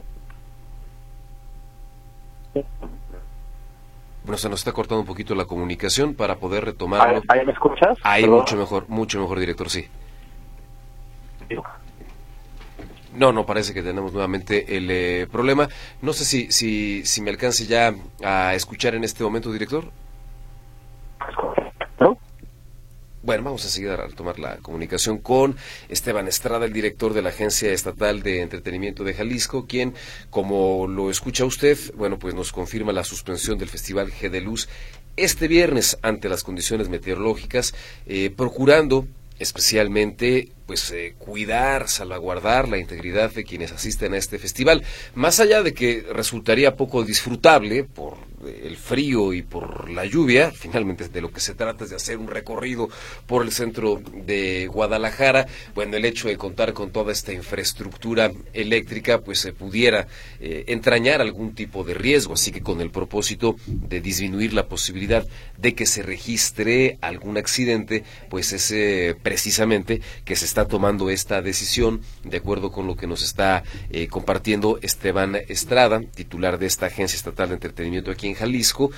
bueno, se nos está cortando un poquito la comunicación para poder retomarlo. ¿Ahí, me escuchas? Ahí mucho mejor, mucho mejor, director, sí. No, no, parece que tenemos nuevamente el eh, problema. No sé si, si, si me alcance ya a escuchar en este momento, director. Bueno, vamos a seguir a retomar la comunicación con Esteban Estrada, el director de la Agencia Estatal de Entretenimiento de Jalisco, quien, como lo escucha usted, bueno, pues nos confirma la suspensión del Festival G de Luz este viernes ante las condiciones meteorológicas, eh, procurando especialmente pues eh, cuidar, salvaguardar la integridad de quienes asisten a este festival, más allá de que resultaría poco disfrutable por el frío y por la lluvia, finalmente de lo que se trata es de hacer un recorrido por el centro de Guadalajara, bueno, el hecho de contar con toda esta infraestructura eléctrica, pues se pudiera eh, entrañar algún tipo de riesgo, así que con el propósito de disminuir la posibilidad de que se registre algún accidente, pues es precisamente que se está tomando esta decisión, de acuerdo con lo que nos está eh, compartiendo Esteban Estrada, titular de esta Agencia Estatal de Entretenimiento aquí en Jalisco,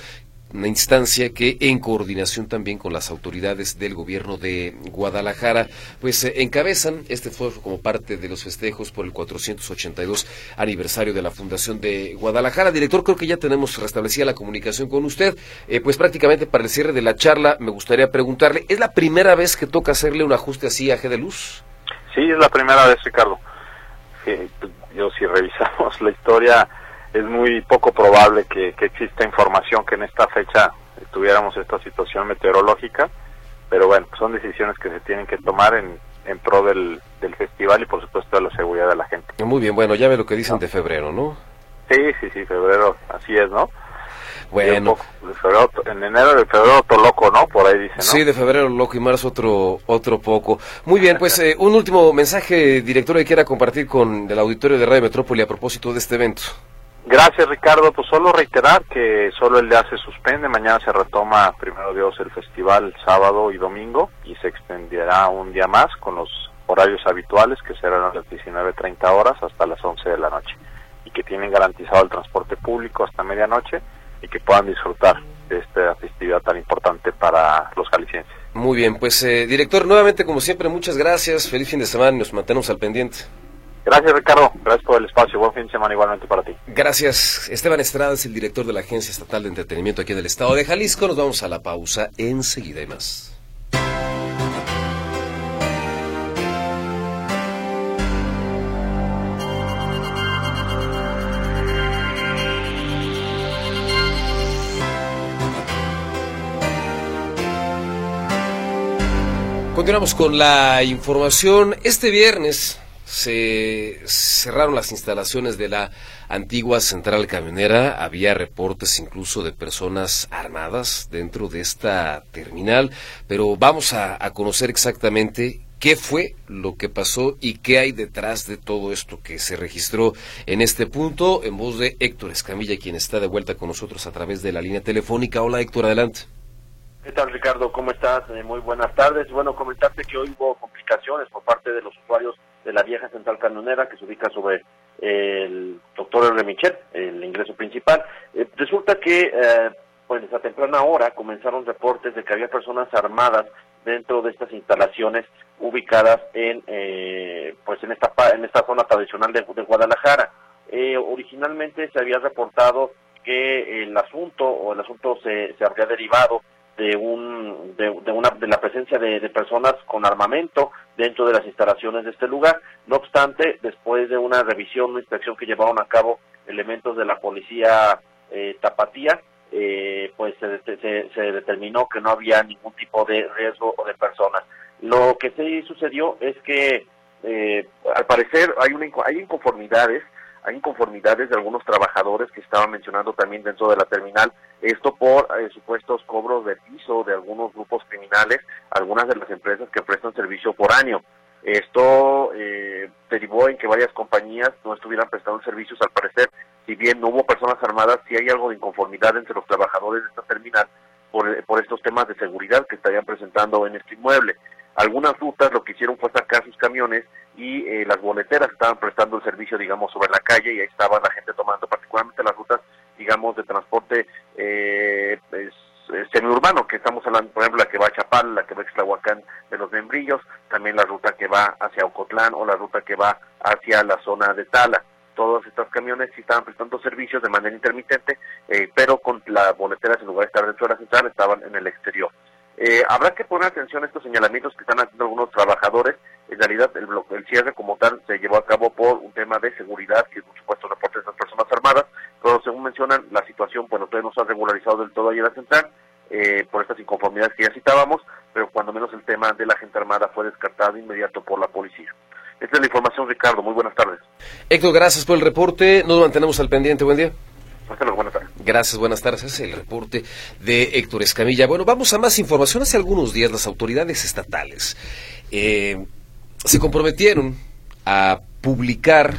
una instancia que en coordinación también con las autoridades del gobierno de Guadalajara, pues eh, encabezan este foro como parte de los festejos por el 482 aniversario de la Fundación de Guadalajara. Director, creo que ya tenemos restablecida la comunicación con usted. Eh, pues prácticamente para el cierre de la charla me gustaría preguntarle, ¿es la primera vez que toca hacerle un ajuste así a G de Luz? Sí, es la primera vez, Ricardo. yo si revisamos la historia es muy poco probable que, exista información que en esta fecha tuviéramos esta situación meteorológica, pero bueno, son decisiones que se tienen que tomar en, en pro del, del festival y por supuesto de la seguridad de la gente. Muy bien, bueno, ya ve lo que dicen de febrero, ¿no? Sí, sí, sí, febrero, así es, ¿no? Bueno. en enero de febrero otro loco, ¿no? Por ahí dice, ¿no? Sí, de febrero loco y marzo otro, otro poco. Muy bien, pues eh, un último mensaje, director, que quiera compartir con el auditorio de Radio Metrópoli a propósito de este evento. Gracias Ricardo, pues solo reiterar que solo el día se suspende, mañana se retoma primero Dios el festival sábado y domingo y se extenderá un día más con los horarios habituales que serán las 19.30 horas hasta las 11 de la noche y que tienen garantizado el transporte público hasta medianoche y que puedan disfrutar de esta festividad tan importante para los jaliscienses. Muy bien, pues eh, director, nuevamente como siempre muchas gracias, feliz fin de semana y nos mantenemos al pendiente. Gracias, Ricardo. Gracias por el espacio. Buen fin de semana igualmente para ti. Gracias. Esteban Estrada es el director de la Agencia Estatal de Entretenimiento aquí en el Estado de Jalisco. Nos vamos a la pausa enseguida y más. Continuamos con la información. Este viernes se cerraron las instalaciones de la antigua central camionera. Había reportes incluso de personas armadas dentro de esta terminal. Pero vamos a, conocer exactamente qué fue lo que pasó y qué hay detrás de todo esto que se registró en este punto. En voz de Héctor Escamilla, quien está de vuelta con nosotros a través de la línea telefónica. Hola Héctor, adelante. ¿Qué tal Ricardo? ¿Cómo estás? Eh, muy buenas tardes. Bueno, comentarte que hoy hubo complicaciones por parte de los usuarios de la vieja central camionera que se ubica sobre el doctor R. Michel, el ingreso principal. Eh, resulta que eh, pues a temprana hora comenzaron reportes de que había personas armadas dentro de estas instalaciones ubicadas en eh, pues en esta en esta zona tradicional de, Guadalajara. originalmente se había reportado que el asunto o el asunto se, se habría derivado de un de, una de la presencia de, personas con armamento dentro de las instalaciones de este lugar. No obstante después de una revisión una inspección que llevaron a cabo elementos de la policía eh, tapatía eh, pues se, se, determinó que no había ningún tipo de riesgo o de personas. Lo que sí sucedió es que eh, al parecer hay una hay inconformidades hay inconformidades de algunos trabajadores que estaban mencionando también dentro de la terminal, esto por eh, supuestos cobros de piso de algunos grupos criminales, algunas de las empresas que prestan servicio por año. Esto eh, derivó en que varias compañías no estuvieran prestando servicios, al parecer, si bien no hubo personas armadas, sí hay algo de inconformidad entre los trabajadores de esta terminal por, por estos temas de seguridad que estarían presentando en este inmueble. Algunas rutas lo que hicieron fue sacar sus camiones y eh, las boleteras estaban prestando el servicio, digamos, sobre la calle y ahí estaba la gente tomando, particularmente las rutas, digamos, de transporte eh, semiurbano, que estamos hablando, por ejemplo, la que va a Chapal, la que va a Extlahuacán de los Membrillos, también la ruta que va hacia Ocotlán o la ruta que va hacia la zona de Tala. Todos estos camiones sí estaban prestando servicios de manera intermitente, eh, pero con las boleteras en lugar de estar dentro de la central estaban en el exterior. Eh, habrá que poner atención a estos señalamientos que están haciendo algunos trabajadores. En realidad, el, el cierre como tal se llevó a cabo por un tema de seguridad, que por supuesto reportes de las personas armadas, pero según mencionan, la situación, bueno, todavía no se ha regularizado del todo ahí en la central, eh, por estas inconformidades que ya citábamos, pero cuando menos el tema de la gente armada fue descartado inmediato por la policía. Esta es la información, Ricardo. Muy buenas tardes. Héctor, gracias por el reporte. Nos mantenemos al pendiente. Buen día. buenas tardes. Gracias, buenas tardes. Es el reporte de Héctor Escamilla. Bueno, vamos a más información. Hace algunos días las autoridades estatales eh, se comprometieron a publicar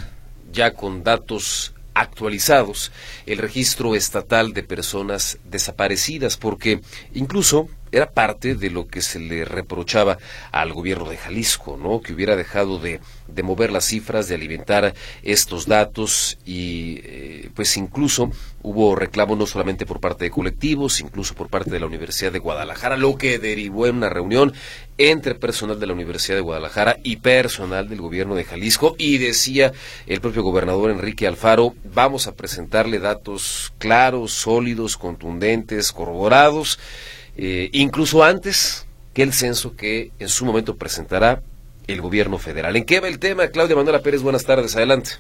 ya con datos actualizados el registro estatal de personas desaparecidas, porque incluso era parte de lo que se le reprochaba al gobierno de Jalisco, ¿no? Que hubiera dejado de, de mover las cifras, de alimentar estos datos y eh, pues incluso hubo reclamo no solamente por parte de colectivos, incluso por parte de la Universidad de Guadalajara, lo que derivó en una reunión entre personal de la Universidad de Guadalajara y personal del gobierno de Jalisco y decía el propio gobernador Enrique Alfaro, vamos a presentarle datos claros, sólidos, contundentes, corroborados eh, incluso antes que el censo que en su momento presentará el gobierno federal. ¿En qué va el tema? Claudia Manuela Pérez, buenas tardes, adelante.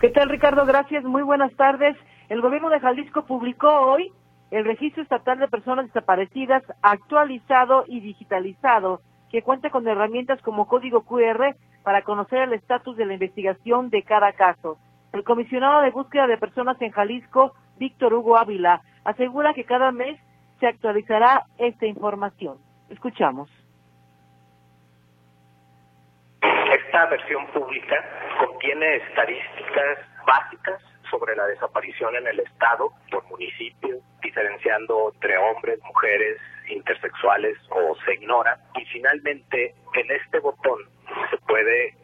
¿Qué tal, Ricardo? Gracias, muy buenas tardes. El gobierno de Jalisco publicó hoy el registro estatal de personas desaparecidas actualizado y digitalizado, que cuenta con herramientas como código QR para conocer el estatus de la investigación de cada caso. El comisionado de búsqueda de personas en Jalisco, Víctor Hugo Ávila, asegura que cada mes se actualizará esta información. Escuchamos. Esta versión pública contiene estadísticas básicas sobre la desaparición en el Estado por municipio, diferenciando entre hombres, mujeres, intersexuales o se ignora. Y finalmente, en este botón se puede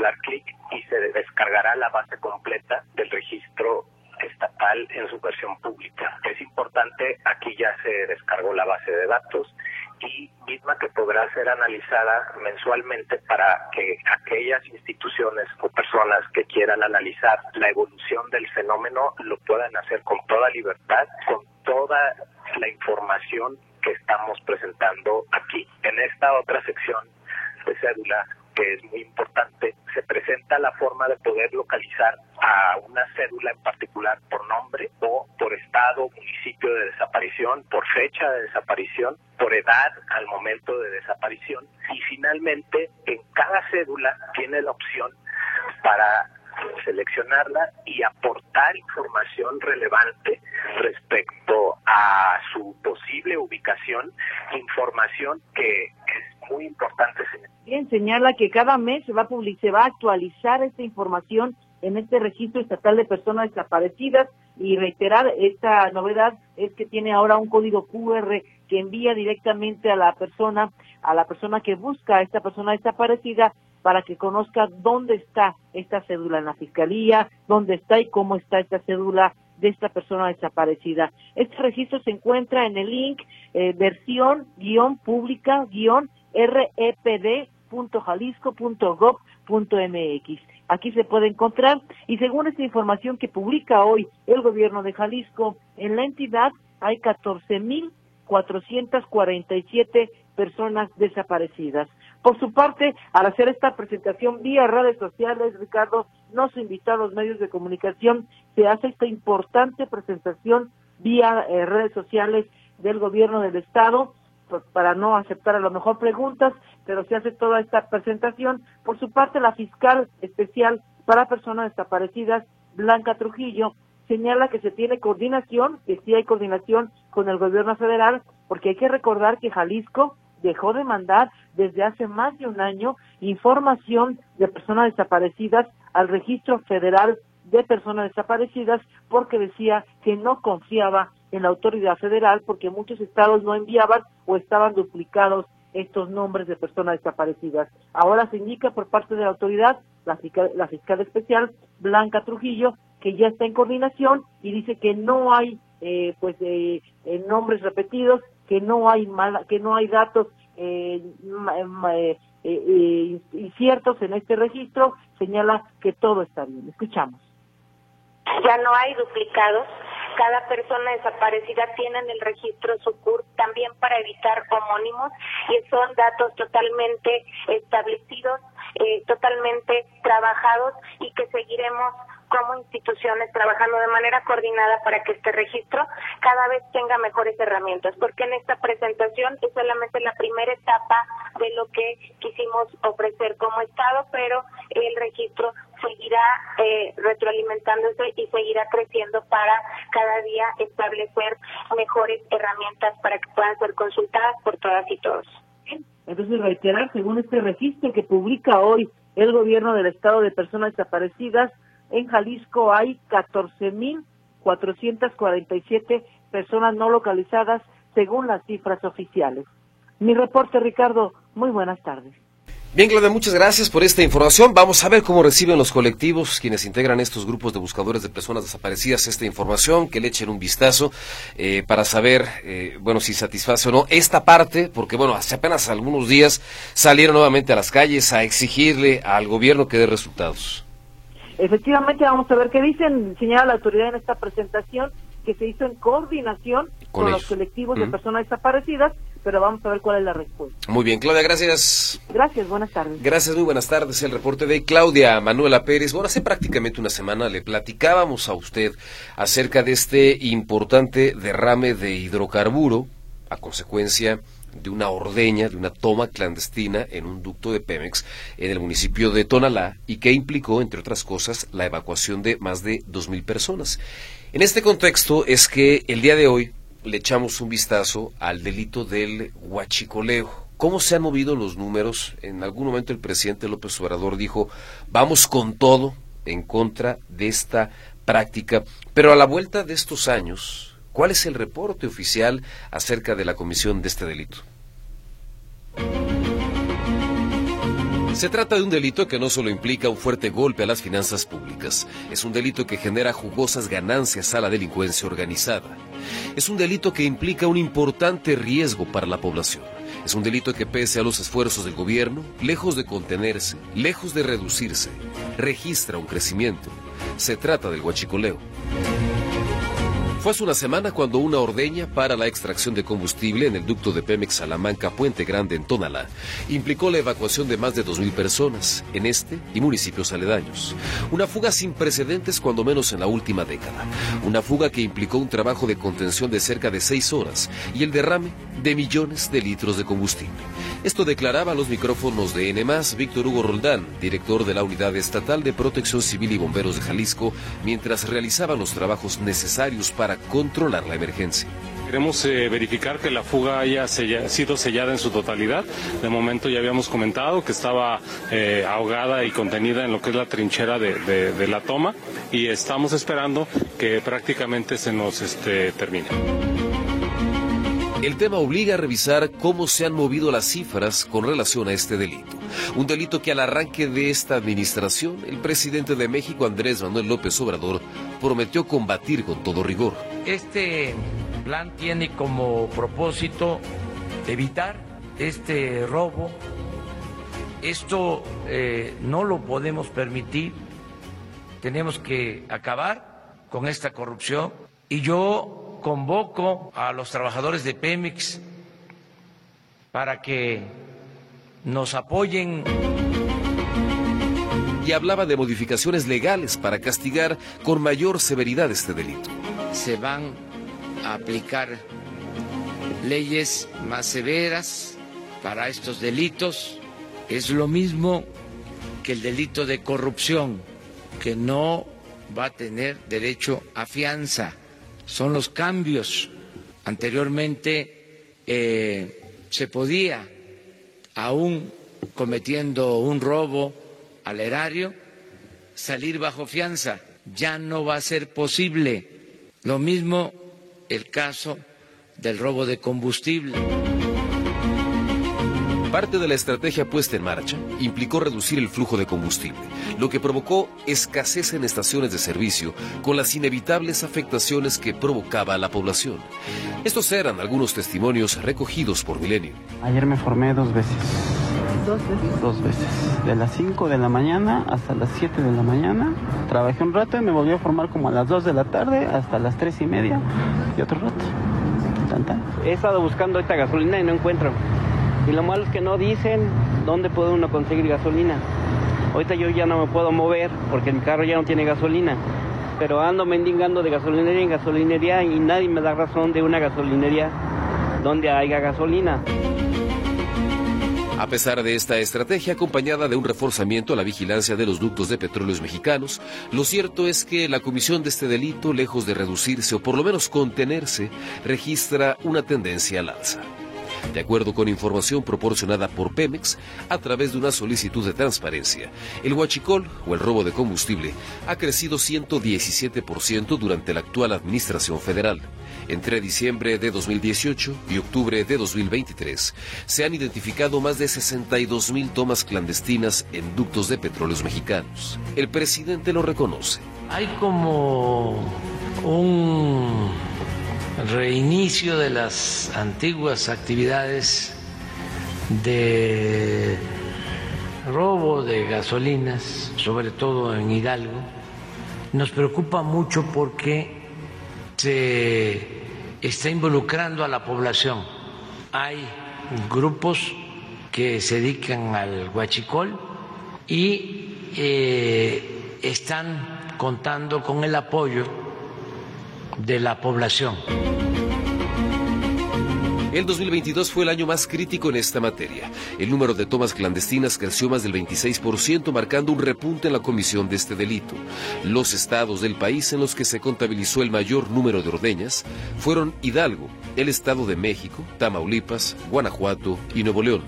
dar clic y se descargará la base completa del registro estatal en su versión pública. Es importante, aquí ya se descargó la base de datos y misma que podrá ser analizada mensualmente para que aquellas instituciones o personas que quieran analizar la evolución del fenómeno lo puedan hacer con toda libertad, con toda la información que estamos presentando aquí. En esta otra sección de cédula que es muy importante, se presenta la forma de poder localizar a una cédula en particular por nombre o por estado, municipio de desaparición, por fecha de desaparición, por edad al momento de desaparición. Y finalmente en cada cédula tiene la opción para seleccionarla y aportar información relevante respecto a su posible ubicación, información que es muy importante. Bien, señala que cada mes se va a se va a actualizar esta información en este registro estatal de personas desaparecidas y reiterar esta novedad es que tiene ahora un código QR que envía directamente a la persona, a la persona que busca a esta persona desaparecida para que conozca dónde está esta cédula en la fiscalía, dónde está y cómo está esta cédula de esta persona desaparecida. Este registro se encuentra en el link eh, versión guion pública guion repd.jalisco.gov.mx. Aquí se puede encontrar y según esta información que publica hoy el gobierno de Jalisco, en la entidad hay 14.447 personas desaparecidas. Por su parte, al hacer esta presentación vía redes sociales, Ricardo nos invitó a los medios de comunicación, se hace esta importante presentación vía eh, redes sociales del gobierno del estado pues, para no aceptar a lo mejor preguntas, pero se hace toda esta presentación. Por su parte, la fiscal especial para personas desaparecidas, Blanca Trujillo, señala que se tiene coordinación, que sí hay coordinación con el gobierno federal, porque hay que recordar que Jalisco dejó de mandar desde hace más de un año información de personas desaparecidas al registro federal de personas desaparecidas porque decía que no confiaba en la autoridad federal porque muchos estados no enviaban o estaban duplicados estos nombres de personas desaparecidas. Ahora se indica por parte de la autoridad, la fiscal, la fiscal especial Blanca Trujillo, que ya está en coordinación y dice que no hay eh, pues eh, eh, nombres repetidos que no hay mala, que no hay datos eh, eh, eh, inciertos en este registro, señala que todo está bien. Escuchamos. Ya no hay duplicados. Cada persona desaparecida tiene en el registro su CUR también para evitar homónimos y son datos totalmente establecidos, eh, totalmente trabajados y que seguiremos como instituciones trabajando de manera coordinada para que este registro cada vez tenga mejores herramientas, porque en esta presentación es solamente la primera etapa de lo que quisimos ofrecer como Estado, pero el registro seguirá eh, retroalimentándose y seguirá creciendo para cada día establecer mejores herramientas para que puedan ser consultadas por todas y todos. Entonces, reiterar, según este registro que publica hoy el gobierno del Estado de Personas Desaparecidas, en Jalisco hay 14.447 personas no localizadas según las cifras oficiales. Mi reporte, Ricardo. Muy buenas tardes. Bien, Claudia, muchas gracias por esta información. Vamos a ver cómo reciben los colectivos, quienes integran estos grupos de buscadores de personas desaparecidas, esta información, que le echen un vistazo eh, para saber, eh, bueno, si satisface o no esta parte, porque, bueno, hace apenas algunos días salieron nuevamente a las calles a exigirle al gobierno que dé resultados. Efectivamente, vamos a ver qué dicen, señala la autoridad en esta presentación, que se hizo en coordinación con, los colectivos de personas desaparecidas, pero vamos a ver cuál es la respuesta. Muy bien, Claudia, gracias. Gracias, buenas tardes. Gracias, muy buenas tardes. El reporte de Claudia Manuela Pérez. Bueno, hace prácticamente una semana le platicábamos a usted acerca de este importante derrame de hidrocarburo a consecuencia de una ordeña, de una toma clandestina en un ducto de Pemex en el municipio de Tonalá y que implicó, entre otras cosas, la evacuación de más de 2.000 personas. En este contexto es que el día de hoy le echamos un vistazo al delito del huachicoleo. ¿Cómo se han movido los números? En algún momento el presidente López Obrador dijo, vamos con todo en contra de esta práctica, pero a la vuelta de estos años, ¿Cuál es el reporte oficial acerca de la comisión de este delito? Se trata de un delito que no solo implica un fuerte golpe a las finanzas públicas, es un delito que genera jugosas ganancias a la delincuencia organizada. Es un delito que implica un importante riesgo para la población. Es un delito que pese a los esfuerzos del gobierno, lejos de contenerse, lejos de reducirse, registra un crecimiento. Se trata del huachicoleo. Fue hace una semana cuando una ordeña para la extracción de combustible en el ducto de Pemex Salamanca Puente Grande en Tonalá implicó la evacuación de más de 2.000 personas en este y municipios aledaños. Una fuga sin precedentes cuando menos en la última década. Una fuga que implicó un trabajo de contención de cerca de seis horas y el derrame de millones de litros de combustible. Esto declaraba a los micrófonos de N+, Víctor Hugo Roldán, director de la Unidad Estatal de Protección Civil y Bomberos de Jalisco, mientras realizaban los trabajos necesarios para controlar la emergencia. Queremos eh, verificar que la fuga haya sido sellada en su totalidad. De momento ya habíamos comentado que estaba eh, ahogada y contenida en lo que es la trinchera de, la toma y estamos esperando que prácticamente se nos este, termine. El tema obliga a revisar cómo se han movido las cifras con relación a este delito. Un delito que al arranque de esta administración, el presidente de México, Andrés Manuel López Obrador, prometió combatir con todo rigor. Este plan tiene como propósito evitar este robo. Esto eh, no lo podemos permitir. Tenemos que acabar con esta corrupción. Y yo convoco a los trabajadores de Pemex para que nos apoyen. Y hablaba de modificaciones legales para castigar con mayor severidad este delito. Se van a aplicar leyes más severas para estos delitos. Es lo mismo que el delito de corrupción, que no va a tener derecho a fianza. Son los cambios. Anteriormente eh, se podía aún cometiendo un robo al erario, salir bajo fianza. Ya no va a ser posible. Lo mismo el caso del robo de combustible. Parte de la estrategia puesta en marcha implicó reducir el flujo de combustible, lo que provocó escasez en estaciones de servicio con las inevitables afectaciones que provocaba a la población. Estos eran algunos testimonios recogidos por Milenio. Ayer me formé dos veces. ¿Dos veces? Dos veces. De las 5 de la mañana hasta las 7 de la mañana. Trabajé un rato y me volví a formar como a las 2 de la tarde hasta las 3 y media y otro rato. He estado buscando esta gasolina y no encuentro. Y lo malo es que no dicen dónde puede uno conseguir gasolina. Ahorita yo ya no me puedo mover porque mi carro ya no tiene gasolina. Pero ando mendigando de gasolinería en gasolinería y nadie me da razón de una gasolinería donde haya gasolina. A pesar de esta estrategia acompañada de un reforzamiento a la vigilancia de los ductos de petróleos mexicanos, lo cierto es que la comisión de este delito, lejos de reducirse o por lo menos contenerse, registra una tendencia al alza. De acuerdo con información proporcionada por Pemex a través de una solicitud de transparencia, el huachicol o el robo de combustible ha crecido 117% durante la actual administración federal. Entre diciembre de 2018 y octubre de 2023 se han identificado más de 62 mil tomas clandestinas en ductos de petróleos mexicanos. El presidente lo reconoce. Hay como un reinicio de las antiguas actividades de robo de gasolinas, sobre todo en Hidalgo. Nos preocupa mucho porque se está involucrando a la población. Hay grupos que se dedican al huachicol y eh, están contando con el apoyo de la población. El 2022 fue el año más crítico en esta materia. El número de tomas clandestinas creció más del 26%, marcando un repunte en la comisión de este delito. Los estados del país en los que se contabilizó el mayor número de ordeñas fueron Hidalgo, el Estado de México, Tamaulipas, Guanajuato y Nuevo León.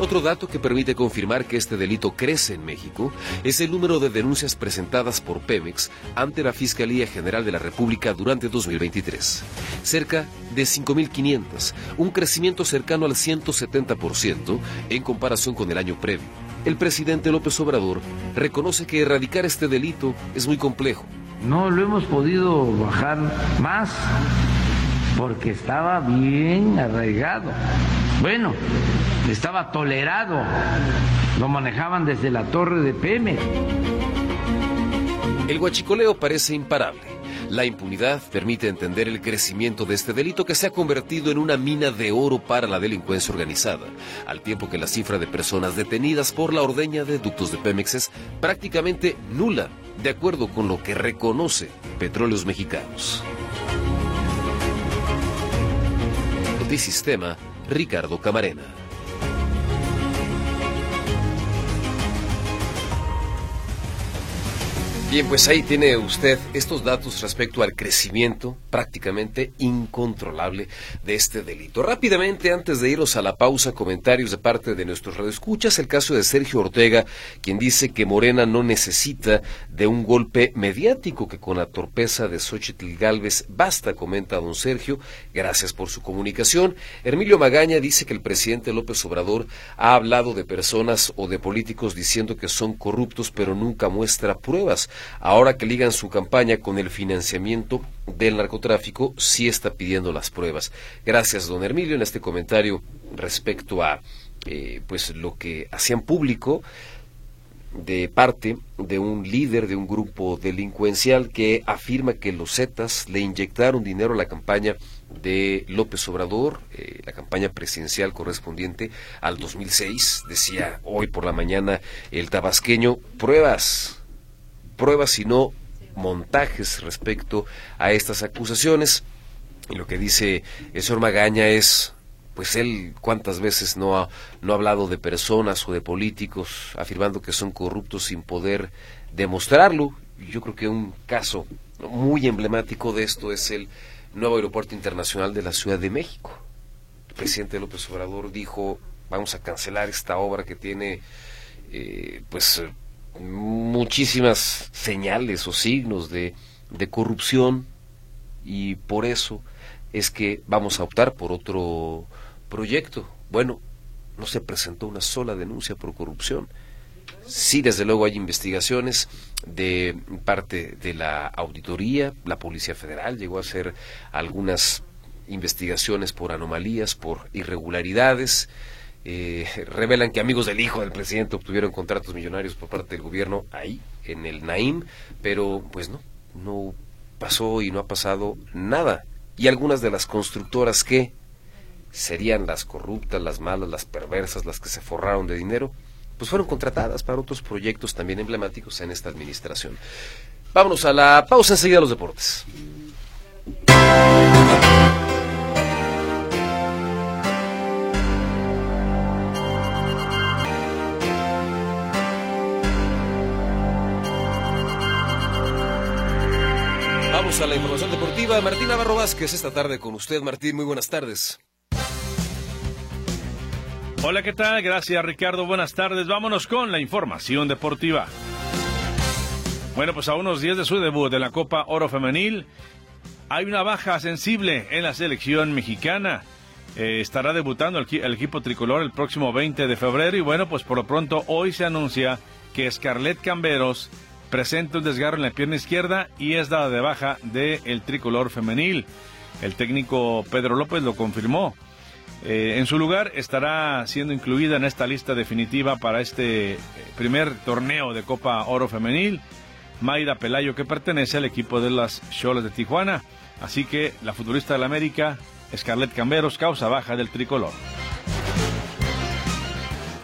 Otro dato que permite confirmar que este delito crece en México es el número de denuncias presentadas por Pemex ante la Fiscalía General de la República durante 2023. Cerca de 5.500, un crecimiento cercano al 170% en comparación con el año previo. El presidente López Obrador reconoce que erradicar este delito es muy complejo. No lo hemos podido bajar más porque estaba bien arraigado. Bueno, estaba tolerado, lo manejaban desde la torre de PM. El huachicoleo parece imparable. La impunidad permite entender el crecimiento de este delito que se ha convertido en una mina de oro para la delincuencia organizada, al tiempo que la cifra de personas detenidas por la ordeña de ductos de Pemex es prácticamente nula, de acuerdo con lo que reconoce Petróleos Mexicanos. Sistema, Ricardo Camarena. Bien, pues ahí tiene usted estos datos respecto al crecimiento prácticamente incontrolable de este delito. Rápidamente, antes de irnos a la pausa, comentarios de parte de nuestros radioescuchas, el caso de Sergio Ortega, quien dice que Morena no necesita de un golpe mediático, que con la torpeza de Xochitl Galvez basta, comenta don Sergio, gracias por su comunicación. Hermilio Magaña dice que el presidente López Obrador ha hablado de personas o de políticos diciendo que son corruptos, pero nunca muestra pruebas ahora que ligan su campaña con el financiamiento del narcotráfico, sí está pidiendo las pruebas. Gracias, don Hermilio, en este comentario respecto a eh, pues lo que hacían público de parte de un líder de un grupo delincuencial que afirma que los Zetas le inyectaron dinero a la campaña de López Obrador, eh, la campaña presidencial correspondiente al 2006. Decía hoy por la mañana el tabasqueño, pruebas, pruebas, sino montajes respecto a estas acusaciones. Y lo que dice el señor Magaña es, pues él cuántas veces no ha, no ha hablado de personas o de políticos afirmando que son corruptos sin poder demostrarlo. Yo creo que un caso muy emblemático de esto es el nuevo aeropuerto internacional de la Ciudad de México. El presidente López Obrador dijo, vamos a cancelar esta obra que tiene eh, pues muchísimas señales o signos de, corrupción y por eso es que vamos a optar por otro proyecto. Bueno, no se presentó una sola denuncia por corrupción. Sí, desde luego hay investigaciones de parte de la auditoría, la Policía Federal llegó a hacer algunas investigaciones por anomalías, por irregularidades, eh, (laughs) revelan que amigos del hijo del presidente obtuvieron contratos millonarios por parte del gobierno ahí, en el Naim, pero pues no, no pasó y no ha pasado nada. Y algunas de las constructoras que serían las corruptas, las malas, las perversas, las que se forraron de dinero, pues fueron contratadas para otros proyectos también emblemáticos en esta administración. Vámonos a la pausa enseguida a los deportes. A la información deportiva. Martín Navarro Vázquez esta tarde con usted. Martín, muy buenas tardes. Hola, ¿qué tal? Gracias, Ricardo. Buenas tardes. Vámonos con la información deportiva. Bueno, pues a unos días de su debut de la Copa Oro Femenil, hay una baja sensible en la selección mexicana. Eh, estará debutando el, el, equipo tricolor el próximo 20 de febrero y bueno, pues por lo pronto hoy se anuncia que Scarlett Camberos presenta un desgarro en la pierna izquierda y es dada de baja del tricolor femenil. El técnico Pedro López lo confirmó. Eh, en su lugar estará siendo incluida en esta lista definitiva para este eh, primer torneo de Copa Oro Femenil, Maida Pelayo, que pertenece al equipo de las Cholas de Tijuana. Así que la futbolista del América, Scarlett Camberos, causa baja del tricolor.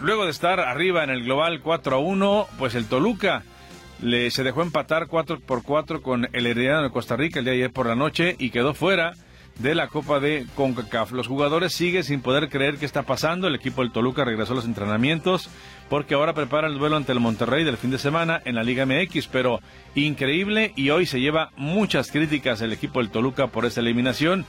Luego de estar arriba en el global 4 a 1, pues el Toluca le, se dejó empatar 4 por 4 con el Herediano de Costa Rica el día de ayer por la noche y quedó fuera de la Copa de CONCACAF. Los jugadores siguen sin poder creer qué está pasando. El equipo del Toluca regresó a los entrenamientos porque ahora prepara el duelo ante el Monterrey del fin de semana en la Liga MX, pero increíble y hoy se lleva muchas críticas el equipo del Toluca por esa eliminación.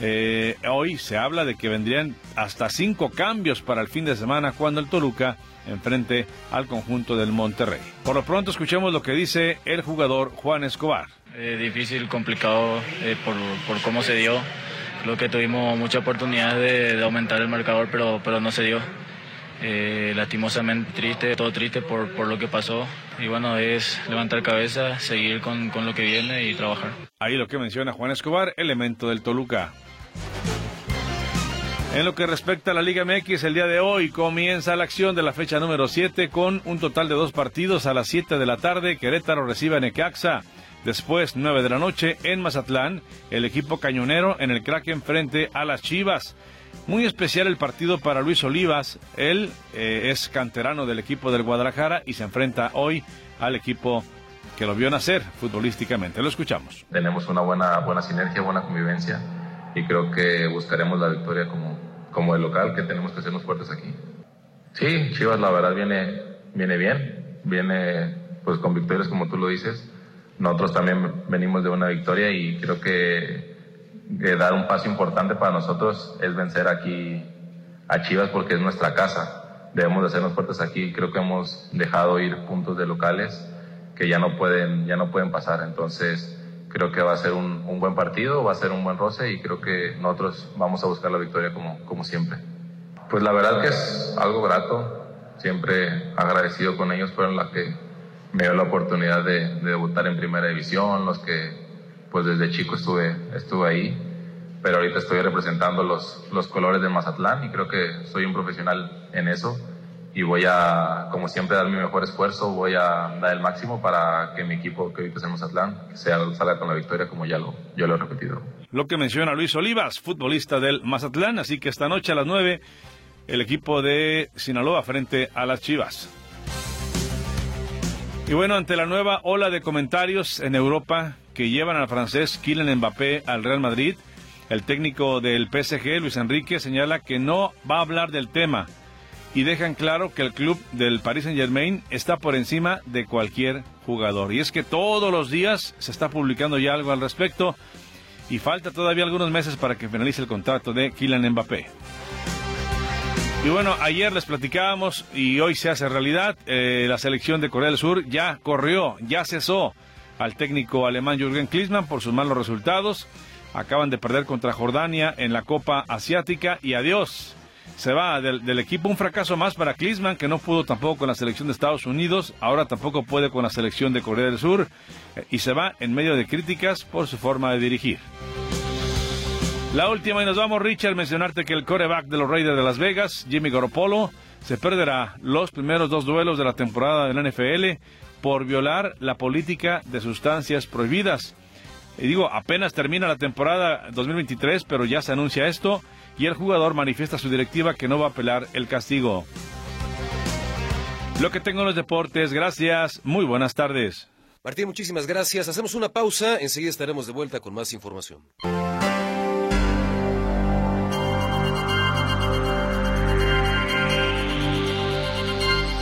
Eh, hoy se habla de que vendrían hasta cinco cambios para el fin de semana cuando el Toluca enfrente al conjunto del Monterrey. Por lo pronto escuchemos lo que dice el jugador Juan Escobar. Eh, difícil, complicado eh, por, por, cómo se dio. Creo que tuvimos mucha oportunidad de, de aumentar el marcador, pero, pero no se dio. Eh, lastimosamente triste, todo triste por, por lo que pasó. Y bueno, es levantar cabeza, seguir con, con lo que viene y trabajar. Ahí lo que menciona Juan Escobar, elemento del Toluca. En lo que respecta a la Liga MX, el día de hoy comienza la acción de la fecha número 7 con un total de dos partidos a las 7 de la tarde. Querétaro recibe a Necaxa, Después, 9 de la noche, en Mazatlán, el equipo cañonero en el Kraken frente a las Chivas. Muy especial el partido para Luis Olivas. Él eh, es canterano del equipo del Guadalajara y se enfrenta hoy al equipo que lo vio nacer futbolísticamente. Lo escuchamos. Tenemos una buena, buena sinergia, buena convivencia y creo que buscaremos la victoria como, como el local, que tenemos que hacernos fuertes aquí. Sí, Chivas la verdad viene, viene bien, viene pues con victorias como tú lo dices. Nosotros también venimos de una victoria y creo que, dar un paso importante para nosotros es vencer aquí a Chivas porque es nuestra casa. Debemos de hacernos fuertes aquí. Creo que hemos dejado ir puntos de locales que ya no pueden, ya no pueden pasar. Entonces, creo que va a ser un, un, buen partido, va a ser un buen roce y creo que nosotros vamos a buscar la victoria como, como siempre. Pues la verdad que es algo grato, siempre agradecido con ellos, fueron las que me dio la oportunidad de, de, debutar en primera división, los que pues desde chico estuve, estuve ahí, pero ahorita estoy representando los, los colores de Mazatlán y creo que soy un profesional en eso y voy a, como siempre, dar mi mejor esfuerzo, voy a dar el máximo para que mi equipo que ahorita es en Mazatlán sea, salga con la victoria como ya lo, yo lo he repetido. Lo que menciona Luis Olivas, futbolista del Mazatlán, así que esta noche a las 9 el equipo de Sinaloa frente a las Chivas. Y bueno, ante la nueva ola de comentarios en Europa que llevan al francés Kylian Mbappé al Real Madrid, el técnico del PSG, Luis Enrique, señala que no va a hablar del tema y dejan claro que el club del Paris Saint Germain está por encima de cualquier jugador. Y es que todos los días se está publicando ya algo al respecto y falta todavía algunos meses para que finalice el contrato de Kylian Mbappé. Y bueno, ayer les platicábamos y hoy se hace realidad. Eh, la selección de Corea del Sur ya corrió, ya cesó al técnico alemán Jürgen Klinsmann por sus malos resultados. Acaban de perder contra Jordania en la Copa Asiática y adiós. Se va del, del equipo un fracaso más para Klinsmann, que no pudo tampoco con la selección de Estados Unidos, ahora tampoco puede con la selección de Corea del Sur, eh, y se va en medio de críticas por su forma de dirigir. La última y nos vamos, Richard, mencionarte que el coreback de los Raiders de Las Vegas, Jimmy Garoppolo, se perderá los primeros dos duelos de la temporada de la NFL por violar la política de sustancias prohibidas. Y digo, apenas termina la temporada 2023, pero ya se anuncia esto y el jugador manifiesta su directiva que no va a apelar el castigo. Lo que tengo en los deportes, gracias, muy buenas tardes. Martín, muchísimas gracias. Hacemos una pausa, enseguida estaremos de vuelta con más información.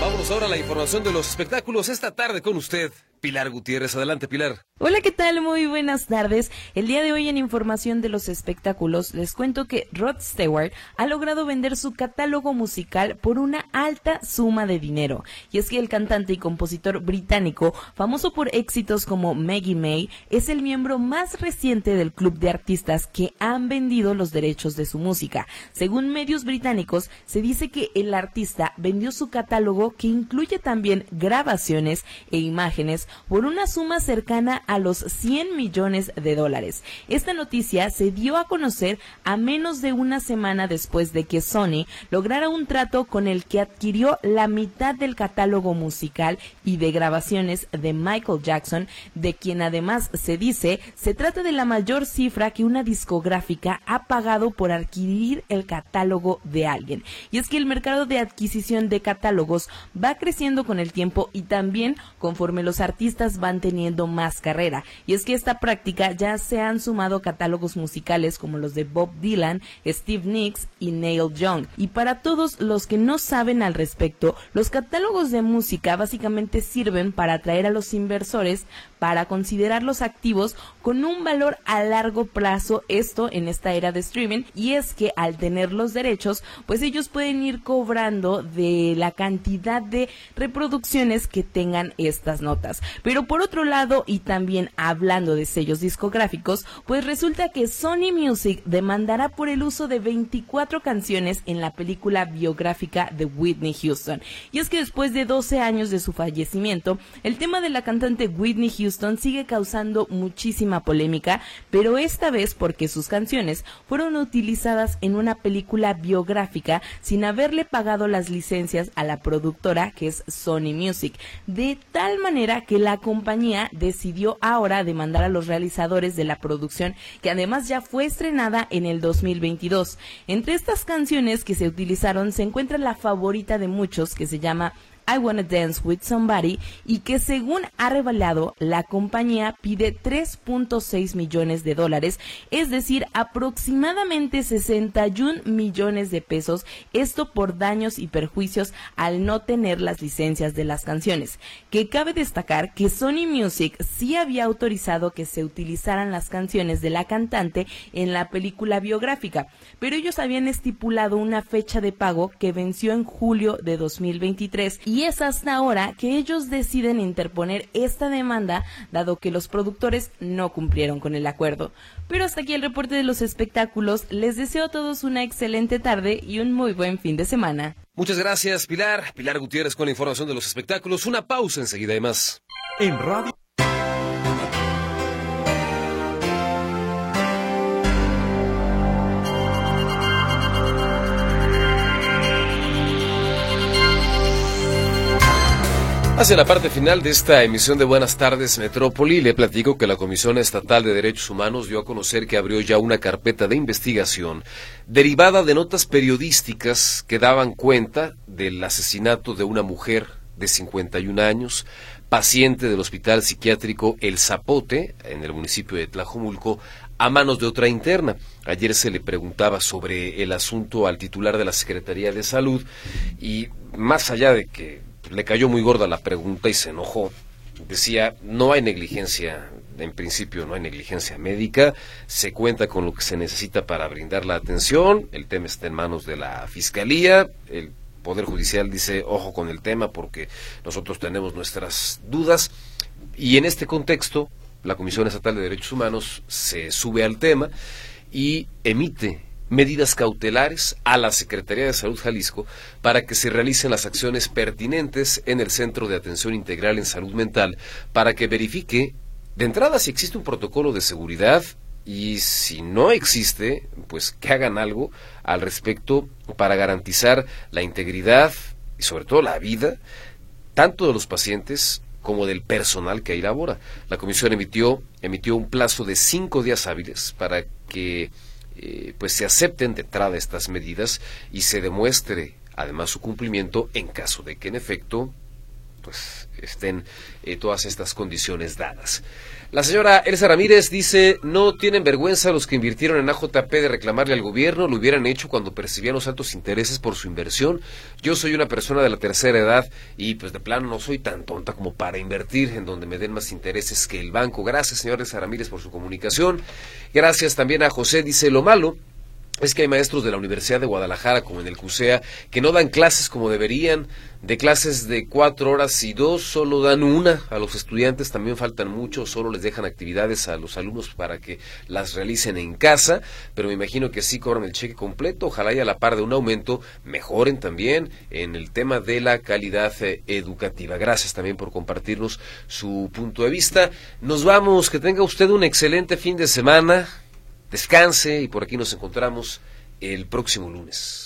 Vamos ahora a la información de los espectáculos esta tarde con usted, Pilar Gutiérrez. Adelante, Pilar. Hola, ¿qué tal? Muy buenas tardes. El día de hoy en Información de los Espectáculos les cuento que Rod Stewart ha logrado vender su catálogo musical por una alta suma de dinero. Y es que el cantante y compositor británico, famoso por éxitos como Maggie May, es el miembro más reciente del club de artistas que han vendido los derechos de su música. Según medios británicos, se dice que el artista vendió su catálogo que incluye también grabaciones e imágenes por una suma cercana a los 100 millones de dólares. Esta noticia se dio a conocer a menos de una semana después de que Sony lograra un trato con el que adquirió la mitad del catálogo musical y de grabaciones de Michael Jackson, de quien además se dice se trata de la mayor cifra que una discográfica ha pagado por adquirir el catálogo de alguien. Y es que el mercado de adquisición de catálogos va creciendo con el tiempo y también conforme los artistas van teniendo más carrera. Y es que esta práctica ya se han sumado catálogos musicales como los de Bob Dylan, Steve Nicks y Neil Young. Y para todos los que no saben al respecto, los catálogos de música básicamente sirven para atraer a los inversores para considerarlos activos con un valor a largo plazo, esto en esta era de streaming, y es que al tener los derechos, pues ellos pueden ir cobrando de la cantidad de reproducciones que tengan estas notas. Pero por otro lado, y también hablando de sellos discográficos, pues resulta que Sony Music demandará por el uso de 24 canciones en la película biográfica de Whitney Houston. Y es que después de 12 años de su fallecimiento, el tema de la cantante Whitney Houston sigue causando muchísima polémica, pero esta vez porque sus canciones fueron utilizadas en una película biográfica sin haberle pagado las licencias a la productora que es Sony Music, de tal manera que la compañía decidió ahora demandar a los realizadores de la producción, que además ya fue estrenada en el 2022. Entre estas canciones que se utilizaron se encuentra la favorita de muchos que se llama I Wanna Dance with Somebody y que según ha revelado la compañía pide 3.6 millones de dólares, es decir, aproximadamente 61 millones de pesos, esto por daños y perjuicios al no tener las licencias de las canciones. Que cabe destacar que Sony Music sí había autorizado que se utilizaran las canciones de la cantante en la película biográfica, pero ellos habían estipulado una fecha de pago que venció en julio de 2023 y es hasta ahora que ellos deciden interponer esta demanda dado que los productores no cumplieron con el acuerdo. Pero hasta aquí el reporte de los espectáculos. Les deseo a todos una excelente tarde y un muy buen fin de semana. Muchas gracias, Pilar. Pilar Gutiérrez con la información de los espectáculos. Una pausa enseguida, además. En Radio. Hacia la parte final de esta emisión de Buenas tardes Metrópoli, le platico que la Comisión Estatal de Derechos Humanos dio a conocer que abrió ya una carpeta de investigación derivada de notas periodísticas que daban cuenta del asesinato de una mujer de 51 años, paciente del Hospital Psiquiátrico El Zapote, en el municipio de Tlajomulco, a manos de otra interna. Ayer se le preguntaba sobre el asunto al titular de la Secretaría de Salud y más allá de que le cayó muy gorda la pregunta y se enojó. Decía, no hay negligencia, en principio no hay negligencia médica, se cuenta con lo que se necesita para brindar la atención, el tema está en manos de la Fiscalía, el Poder Judicial dice, ojo con el tema porque nosotros tenemos nuestras dudas, y en este contexto, la Comisión Estatal de Derechos Humanos se sube al tema y emite medidas cautelares a la Secretaría de Salud Jalisco para que se realicen las acciones pertinentes en el Centro de Atención Integral en Salud Mental para que verifique de entrada si existe un protocolo de seguridad y si no existe, pues que hagan algo al respecto para garantizar la integridad y sobre todo la vida tanto de los pacientes como del personal que ahí labora. La comisión emitió, emitió un plazo de cinco días hábiles para que eh, pues se acepten de estas medidas y se demuestre además su cumplimiento en caso de que en efecto pues estén eh, todas estas condiciones dadas. La señora Elsa Ramírez dice, no tienen vergüenza los que invirtieron en AJP de reclamarle al gobierno, lo hubieran hecho cuando percibían los altos intereses por su inversión. Yo soy una persona de la tercera edad y pues de plano no soy tan tonta como para invertir en donde me den más intereses que el banco. Gracias, señora Elsa Ramírez, por su comunicación. Gracias también a José, dice, lo malo es que hay maestros de la Universidad de Guadalajara, como en el CUSEA, que no dan clases como deberían. De clases de cuatro horas y dos, solo dan una a los estudiantes, también faltan muchos, solo les dejan actividades a los alumnos para que las realicen en casa, pero me imagino que sí cobran el cheque completo, ojalá y a la par de un aumento mejoren también en el tema de la calidad eh, educativa. Gracias también por compartirnos su punto de vista. Nos vamos, que tenga usted un excelente fin de semana descanse y por aquí nos encontramos el próximo lunes.